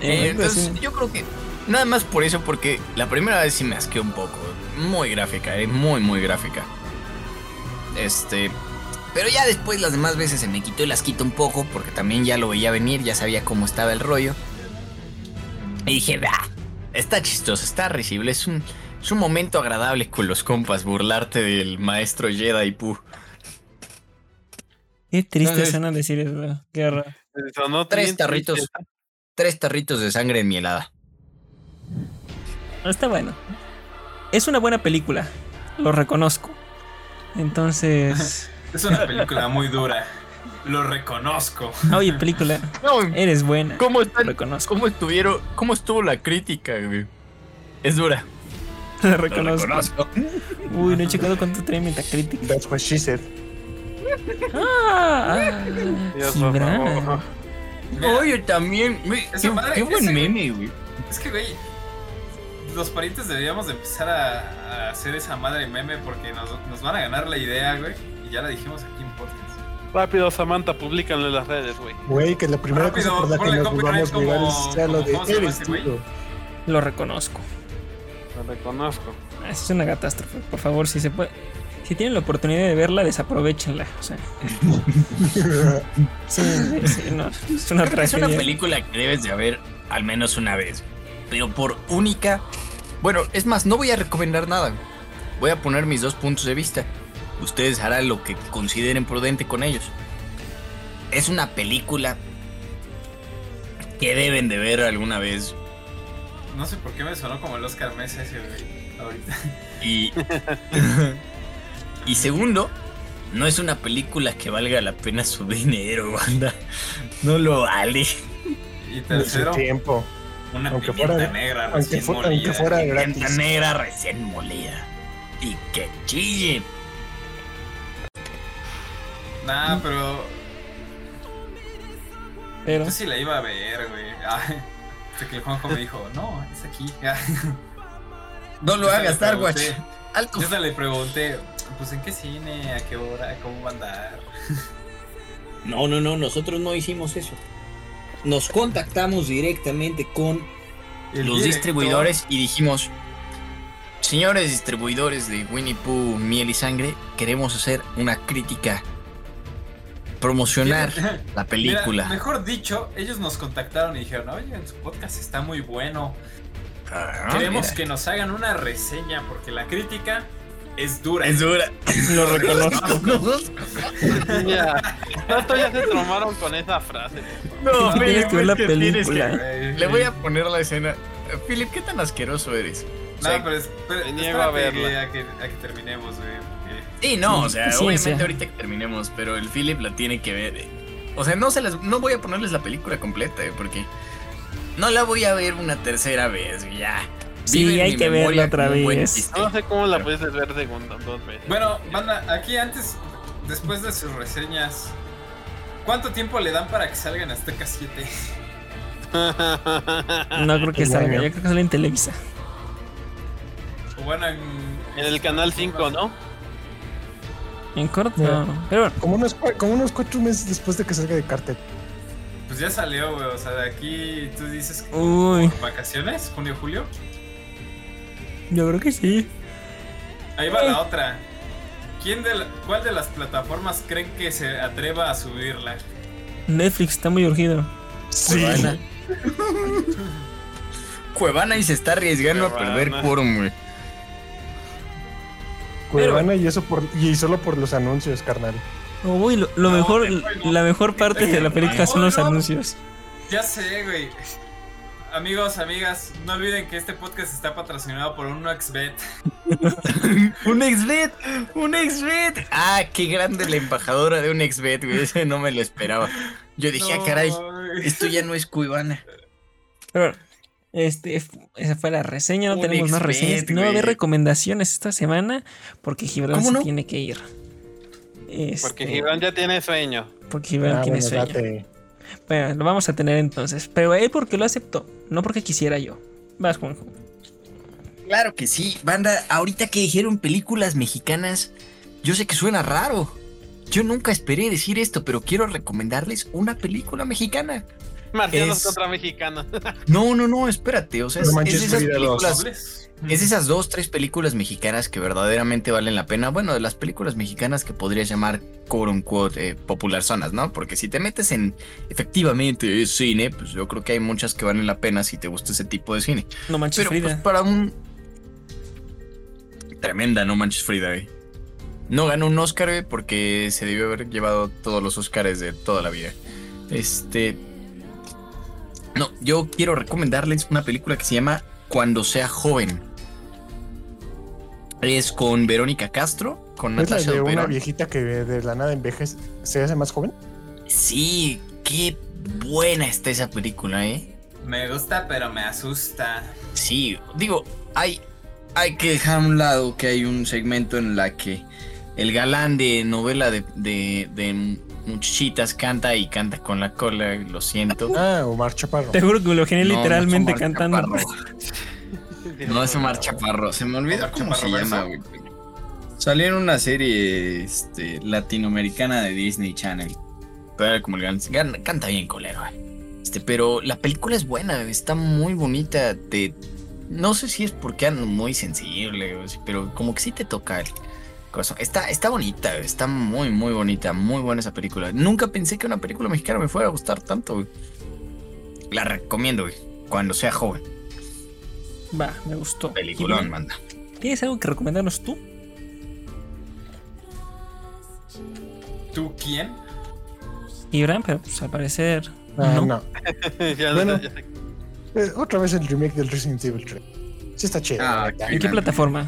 Eh, entonces, yo creo que nada más por eso, porque la primera vez sí me asqué un poco. Muy gráfica, eh, muy, muy gráfica. Este. Pero ya después, las demás veces se me quitó el asquito un poco, porque también ya lo veía venir, ya sabía cómo estaba el rollo. Y dije, bah, está chistoso, está risible, es un, es un momento agradable con los compas, burlarte del maestro Jedi Pooh. Qué triste suena decir eso. Qué horror. Sonó Tres tarritos, triste. tres tarritos de sangre mielada. Está bueno. Es una buena película. Lo reconozco. Entonces. es una película muy dura. Lo reconozco. Oye, película. No, Eres buena. ¿Cómo están? Reconozco. ¿Cómo estuvieron? ¿Cómo estuvo la crítica, güey? Es dura. Lo reconozco. Uy, no he checado cuánto trae Metacritic. That's what she said. Ah, ah, Gibran. Oye, también, güey, qué, madre- qué buen ese- meme, güey. Es que, güey, los parientes deberíamos de empezar a, a hacer esa madre meme porque nos, nos van a ganar la idea, güey. Y ya la dijimos aquí en podcast. Rápido, Samantha, públicanlo en las redes, güey. Güey, que la primera Rápido, cosa por la que nos volvamos virales como- sea lo de ¿cómo se llama eres. Lo reconozco. Lo reconozco. Es una catástrofe. Por favor, si se puede. Si tienen la oportunidad de verla, desaprovechenla. O sea. Sí, sí, no, es una Creo que es una tragedia. película que debes de ver al menos una vez. Pero por única Bueno, es más, no voy a recomendar nada. Voy a poner mis dos puntos de vista. Ustedes harán lo que consideren prudente con ellos. Es una película que deben de ver alguna vez. No sé por qué me sonó como el Oscar Mesa ese, güey. Ahorita. Y, y segundo, no es una película que valga la pena su dinero, banda. No lo vale. Y tercero, tiempo. una aunque pimienta fuera- negra Aunque, recién aunque molida. fuera Pimienta gratis. negra recién molida. Y que chille. Nah, pero Pero yo sí la iba a ver, güey. Hasta que el Juanjo me dijo, no, es aquí. No lo hagas, Starwatch. pregunté- Alto. Yo hasta le pregunté, pues en qué cine, a qué hora, cómo va a andar. No, no, no, nosotros no hicimos eso. Nos contactamos directamente con El los director- distribuidores y dijimos, señores distribuidores de Winnie Pooh, Miel y Sangre, queremos hacer una crítica, promocionar Mira, la película. mejor dicho, ellos nos contactaron y dijeron, oye, su podcast está muy bueno. Ah, Queremos mira. que nos hagan una reseña porque la crítica es dura. Es dura. lo reconozco. Ya. Tanto ya se traumaron con esa frase. No, tienes que ver la que- película. Güey. Le voy a poner la escena. Philip, ¿qué tan asqueroso eres? O No, sea, pero, es- pero me niego a verla. A que, a que terminemos, güey. porque- Sí, no, o sea, Sí, obviamente sí. ahorita que terminemos, pero el Philip la tiene que ver. eh. O sea, no se las, no voy a ponerles la película completa, eh, porque no la voy a ver una tercera vez, ya. Sí, Vive en hay mi que verla otra vez. chiste. No sé cómo la puedes ver segunda, dos veces. Bueno, banda, aquí antes, después de sus reseñas, ¿cuánto tiempo le dan para que salgan Azteca 7? No creo que salga, yo creo que sale en Televisa. O bueno, en, En el canal 5, ¿no? En corto. Pero bueno, Como unos, como unos cuatro meses después de que salga de cartel. Pues ya salió, güey. O sea, de aquí tú dices que Uy. por vacaciones, junio, julio. Yo creo que sí. Ahí va la otra. ¿Quién de la- ¿Cuál de las plataformas creen que se atreva a subirla? Netflix está muy urgido. Sí. Cuevana. Cuevana y se está arriesgando a perder quórum, güey. Cuevana y eso por y solo por los anuncios, carnal. Uy, lo, lo No, mejor, no. la mejor parte de la película son los No, no. anuncios. Ya sé, güey. Amigos, amigas, no olviden que este podcast está patrocinado por un XBet. Un exbet, un exbet. Ah, qué grande la embajadora de un exbet, güey. Ese no me lo esperaba. Yo dije, ah, caray, esto ya no es. Pero bueno, este, esa fue la reseña, no Un tenemos más reseñas. No va a haber recomendaciones esta semana porque Gibran ¿Cómo se no? tiene que ir. Este, Porque Gibran ya tiene sueño. Porque Gibran Ah, tiene bueno, sueño. date. Bueno, lo vamos a tener entonces. Pero él porque lo aceptó, no porque quisiera yo. Vas, Juanjo. Claro que sí, banda. Ahorita que dijeron películas mexicanas, yo sé que suena raro. Yo nunca esperé decir esto, pero quiero recomendarles una película mexicana. Marcianos Es- contra mexicanos. No, no, no, espérate. O sea, No es, es esas películas. Es de esas dos, tres películas mexicanas que verdaderamente valen la pena. Bueno, de las películas mexicanas que podrías llamar quote unquote eh, popular zonas, ¿no? Porque si te metes en efectivamente cine, pues yo creo que hay muchas que valen la pena si te gusta ese tipo de cine. No manches Pero pues Frida. para un. Tremenda, no manches Frida, güey. No ganó un Oscar, güey, porque se debió haber llevado todos los Oscars de toda la vida. Este. No, yo quiero recomendarles una película que se llama Cuando sea joven. Es con Verónica Castro, con ¿Es la Natasha de una viejita que de la nada envejece, se hace más joven? Sí, qué buena está esa película, ¿eh? Me gusta, pero me asusta. Sí, digo, hay, hay que dejar a un lado que hay un segmento en la que el galán de novela de, de, de muchachitas canta y canta con la cola, lo siento. Ah, Omar Chaparro. Te juro que lo generé No, literalmente no cantando. Chaparro. No es Omar Chaparro, se me olvidó Omar cómo se llama, güey. Salió en una serie este, latinoamericana de Disney Channel. Pero era como el canta bien colero, güey. Este, pero la película es buena, está muy bonita. Te, no sé si es porque ando muy sensible, pero como que sí te toca Está, está bonita, está muy, muy bonita, muy buena esa película. Nunca pensé que una película mexicana me fuera a gustar tanto, güey. La recomiendo, güey, cuando sea joven. Va, me gustó. Peliculón, manda. ¿Tienes algo que recomendarnos tú? ¿Tú quién? Ibram, pero pues al parecer. Ah, no. no. Ya- Bueno. ya sé. Eh, otra vez el remake del Resident Evil 3. Sí está chido. Ah. ¿En qué plataforma?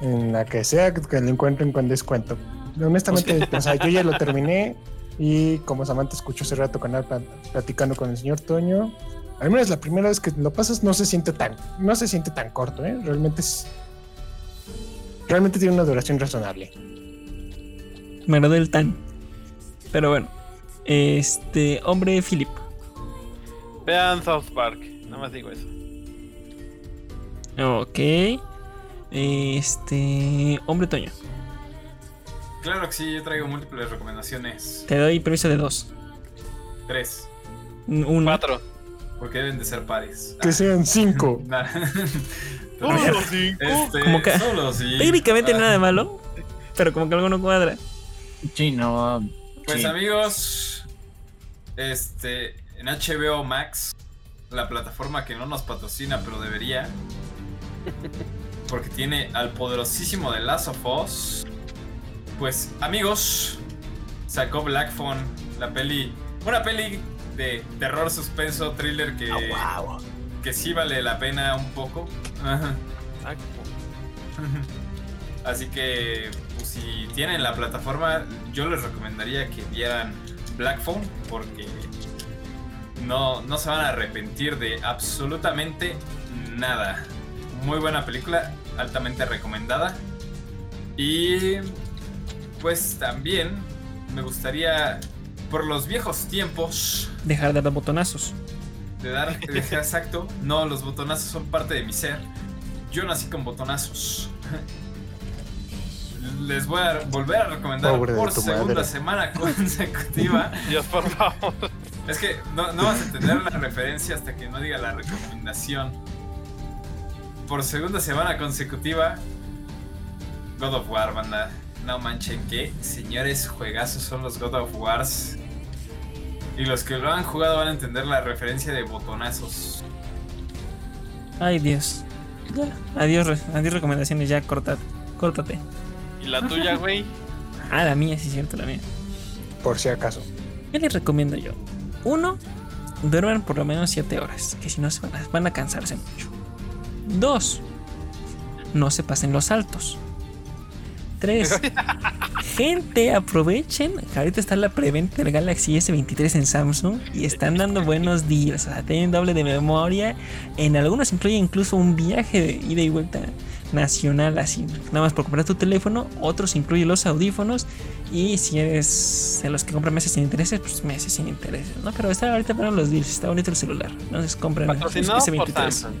En la que sea que lo encuentren con descuento. Honestamente, o sea, yo ya lo terminé y como Samantha escuchó hace rato con platicando con el señor Toño, al menos la primera vez que lo pasas no se siente tan, no se siente tan corto, ¿eh? Realmente es, realmente tiene una duración razonable. Me agradó el tan. Pero bueno. Este. Hombre Philip. Vean South Park, nada más digo eso. Ok. Este. Hombre Toño. Claro que sí, yo traigo múltiples recomendaciones. Te doy permiso de dos. Tres. Uno. Cuatro. Porque deben de ser pares. Que sean cinco. Nah. Solo cinco. Este, Como que- solo sí. Técnicamente Ah, nada de malo. Pero como que algo no cuadra. Sí, no. Pues sí. amigos, este, en HBO Max, la plataforma que no nos patrocina, pero debería, porque tiene al poderosísimo de Last of Us. Pues amigos, sacó Black Phone, la peli, una peli de terror, suspenso, thriller que, que sí vale la pena un poco. Ajá. Ah, Así que, pues, si tienen la plataforma, yo les recomendaría que vieran Black Phone porque no, no se van a arrepentir de absolutamente nada. Muy buena película, altamente recomendada. Y pues también me gustaría, por los viejos tiempos, Dejar de dar botonazos. de dar de dejar exacto. No, los botonazos son parte de mi ser. Yo nací con botonazos. Les voy a volver a recomendar Pobre por segunda madre. semana consecutiva. Dios, por favor. Es que no, no vas a entender la referencia hasta que no diga la recomendación. Por segunda semana consecutiva, God of War, banda. No manchen, que señores juegazos son los God of Wars. Y los que lo han jugado van a entender la referencia de botonazos. Ay, Dios. Ya. Adiós, re- adiós recomendaciones, ya, córtate. Córtate. ¿Y la tuya, güey? Ah, la mía, sí es cierto, la mía. Por si acaso. ¿Qué les recomiendo yo? Uno, duerman por lo menos 7 horas, que si no se van a, van a cansarse mucho. Dos, no se pasen los saltos. Tres, gente, aprovechen. Ahorita está la preventa del Galaxy S23 en Samsung y están dando buenos días. O sea, tienen doble de memoria. En algunos incluye incluso un viaje de ida y vuelta nacional, así, nada más por comprar tu teléfono. Otros incluye los audífonos. Y si eres de los que compran meses sin intereses, pues meses sin intereses, ¿no? Pero está ahorita para los deals, está bonito el celular. Entonces compren el Patrocinado por S23. Samsung.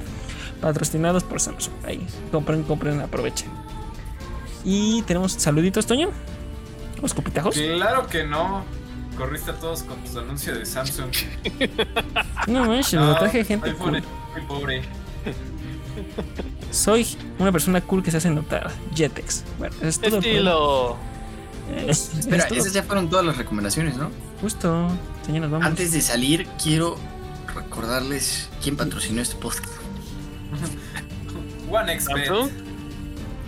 Patrocinados por Samsung. Ahí, compren, compren, aprovechen. Y tenemos saluditos, Toño. Los cupitajos. Claro que no. Corriste a todos con tus anuncios de Samsung. No manches, No, lo traje gente muy pobre, cool. muy pobre. Soy una persona cool que se hace notar. Jetex. Bueno, eso es todo. el Estilo. es Espera, todo. esas ya fueron todas las recomendaciones, ¿no? Justo. Señor, nos vamos. Antes de salir, quiero recordarles quién patrocinó este podcast. ¿Samsung?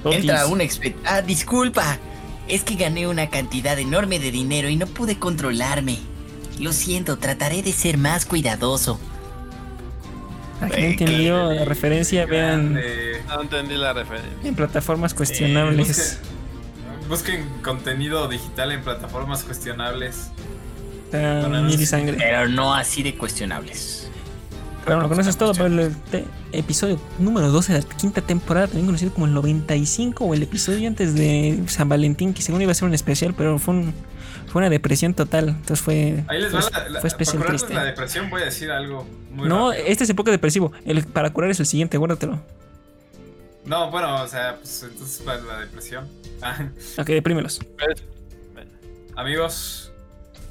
Totis. Entra un expert. Ah, disculpa. Es que gané una cantidad enorme de dinero y no pude controlarme. Lo siento, trataré de ser más cuidadoso. A quien entendió la referencia, vean Grande. No entendí la referencia. en plataformas cuestionables. Busquen, busquen contenido digital en plataformas cuestionables. No sangre. Pero no así de cuestionables. Pero bueno, con eso es todo por el te- episodio número 12 de la quinta temporada, también conocido como el 95 o el episodio antes de San Valentín, que según iba a ser un especial, pero fue, un- fue una depresión total. Entonces fue, Ahí les va fue, la, la- fue especial para triste. la depresión voy a decir algo muy No, rápido. este es el poco depresivo. El para curar es el siguiente, guárdatelo. No, bueno, o sea, pues entonces para la depresión. Ok, deprímelos. amigos,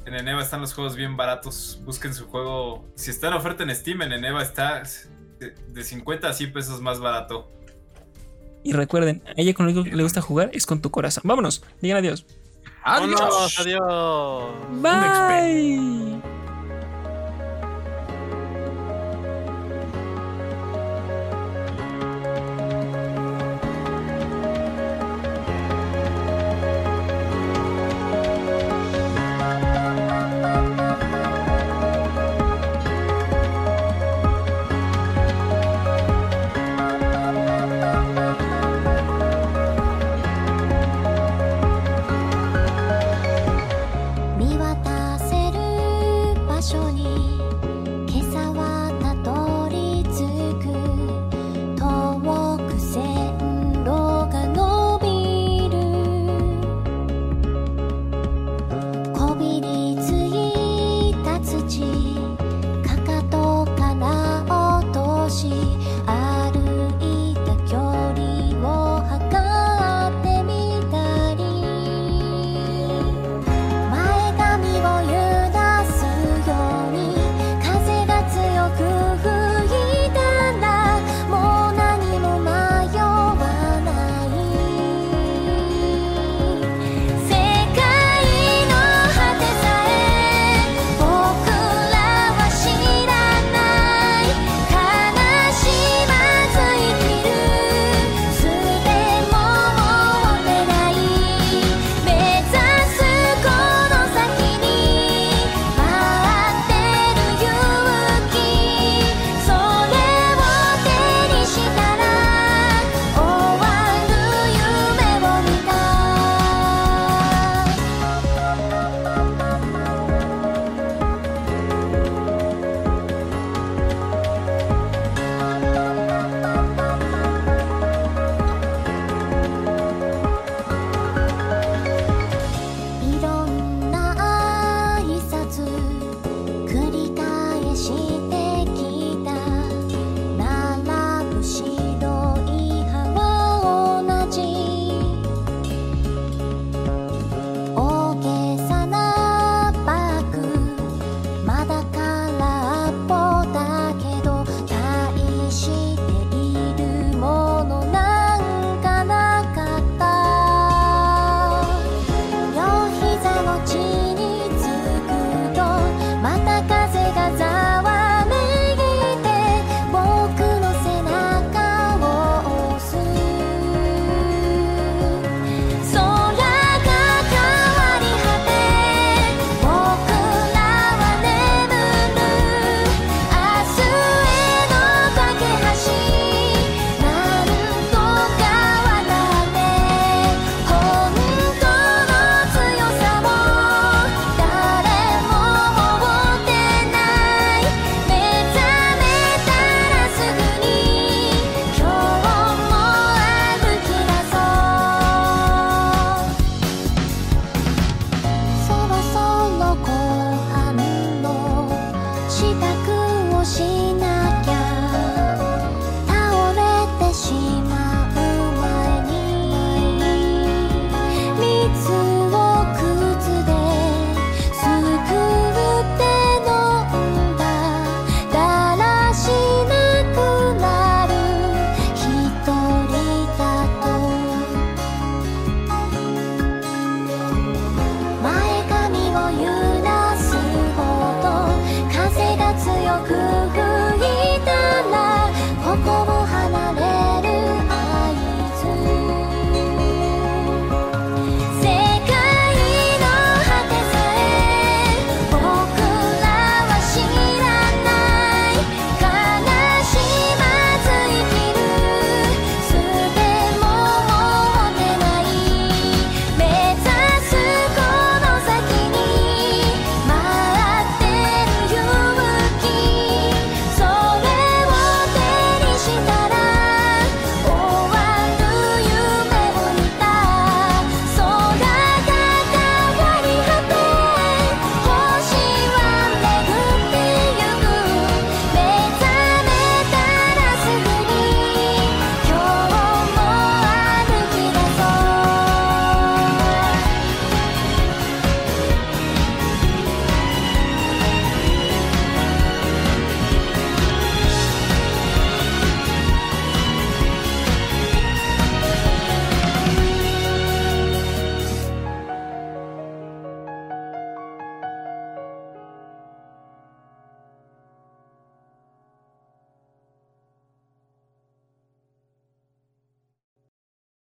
en Eneva están los juegos bien baratos. Busquen su juego. Si está en oferta en Steam, en Eneva está de, de 50 a 100 pesos más barato. Y recuerden, a ella con lo único que le gusta jugar es con tu corazón. Vámonos, digan adiós. ¡Vámonos! ¡Adiós! Bye.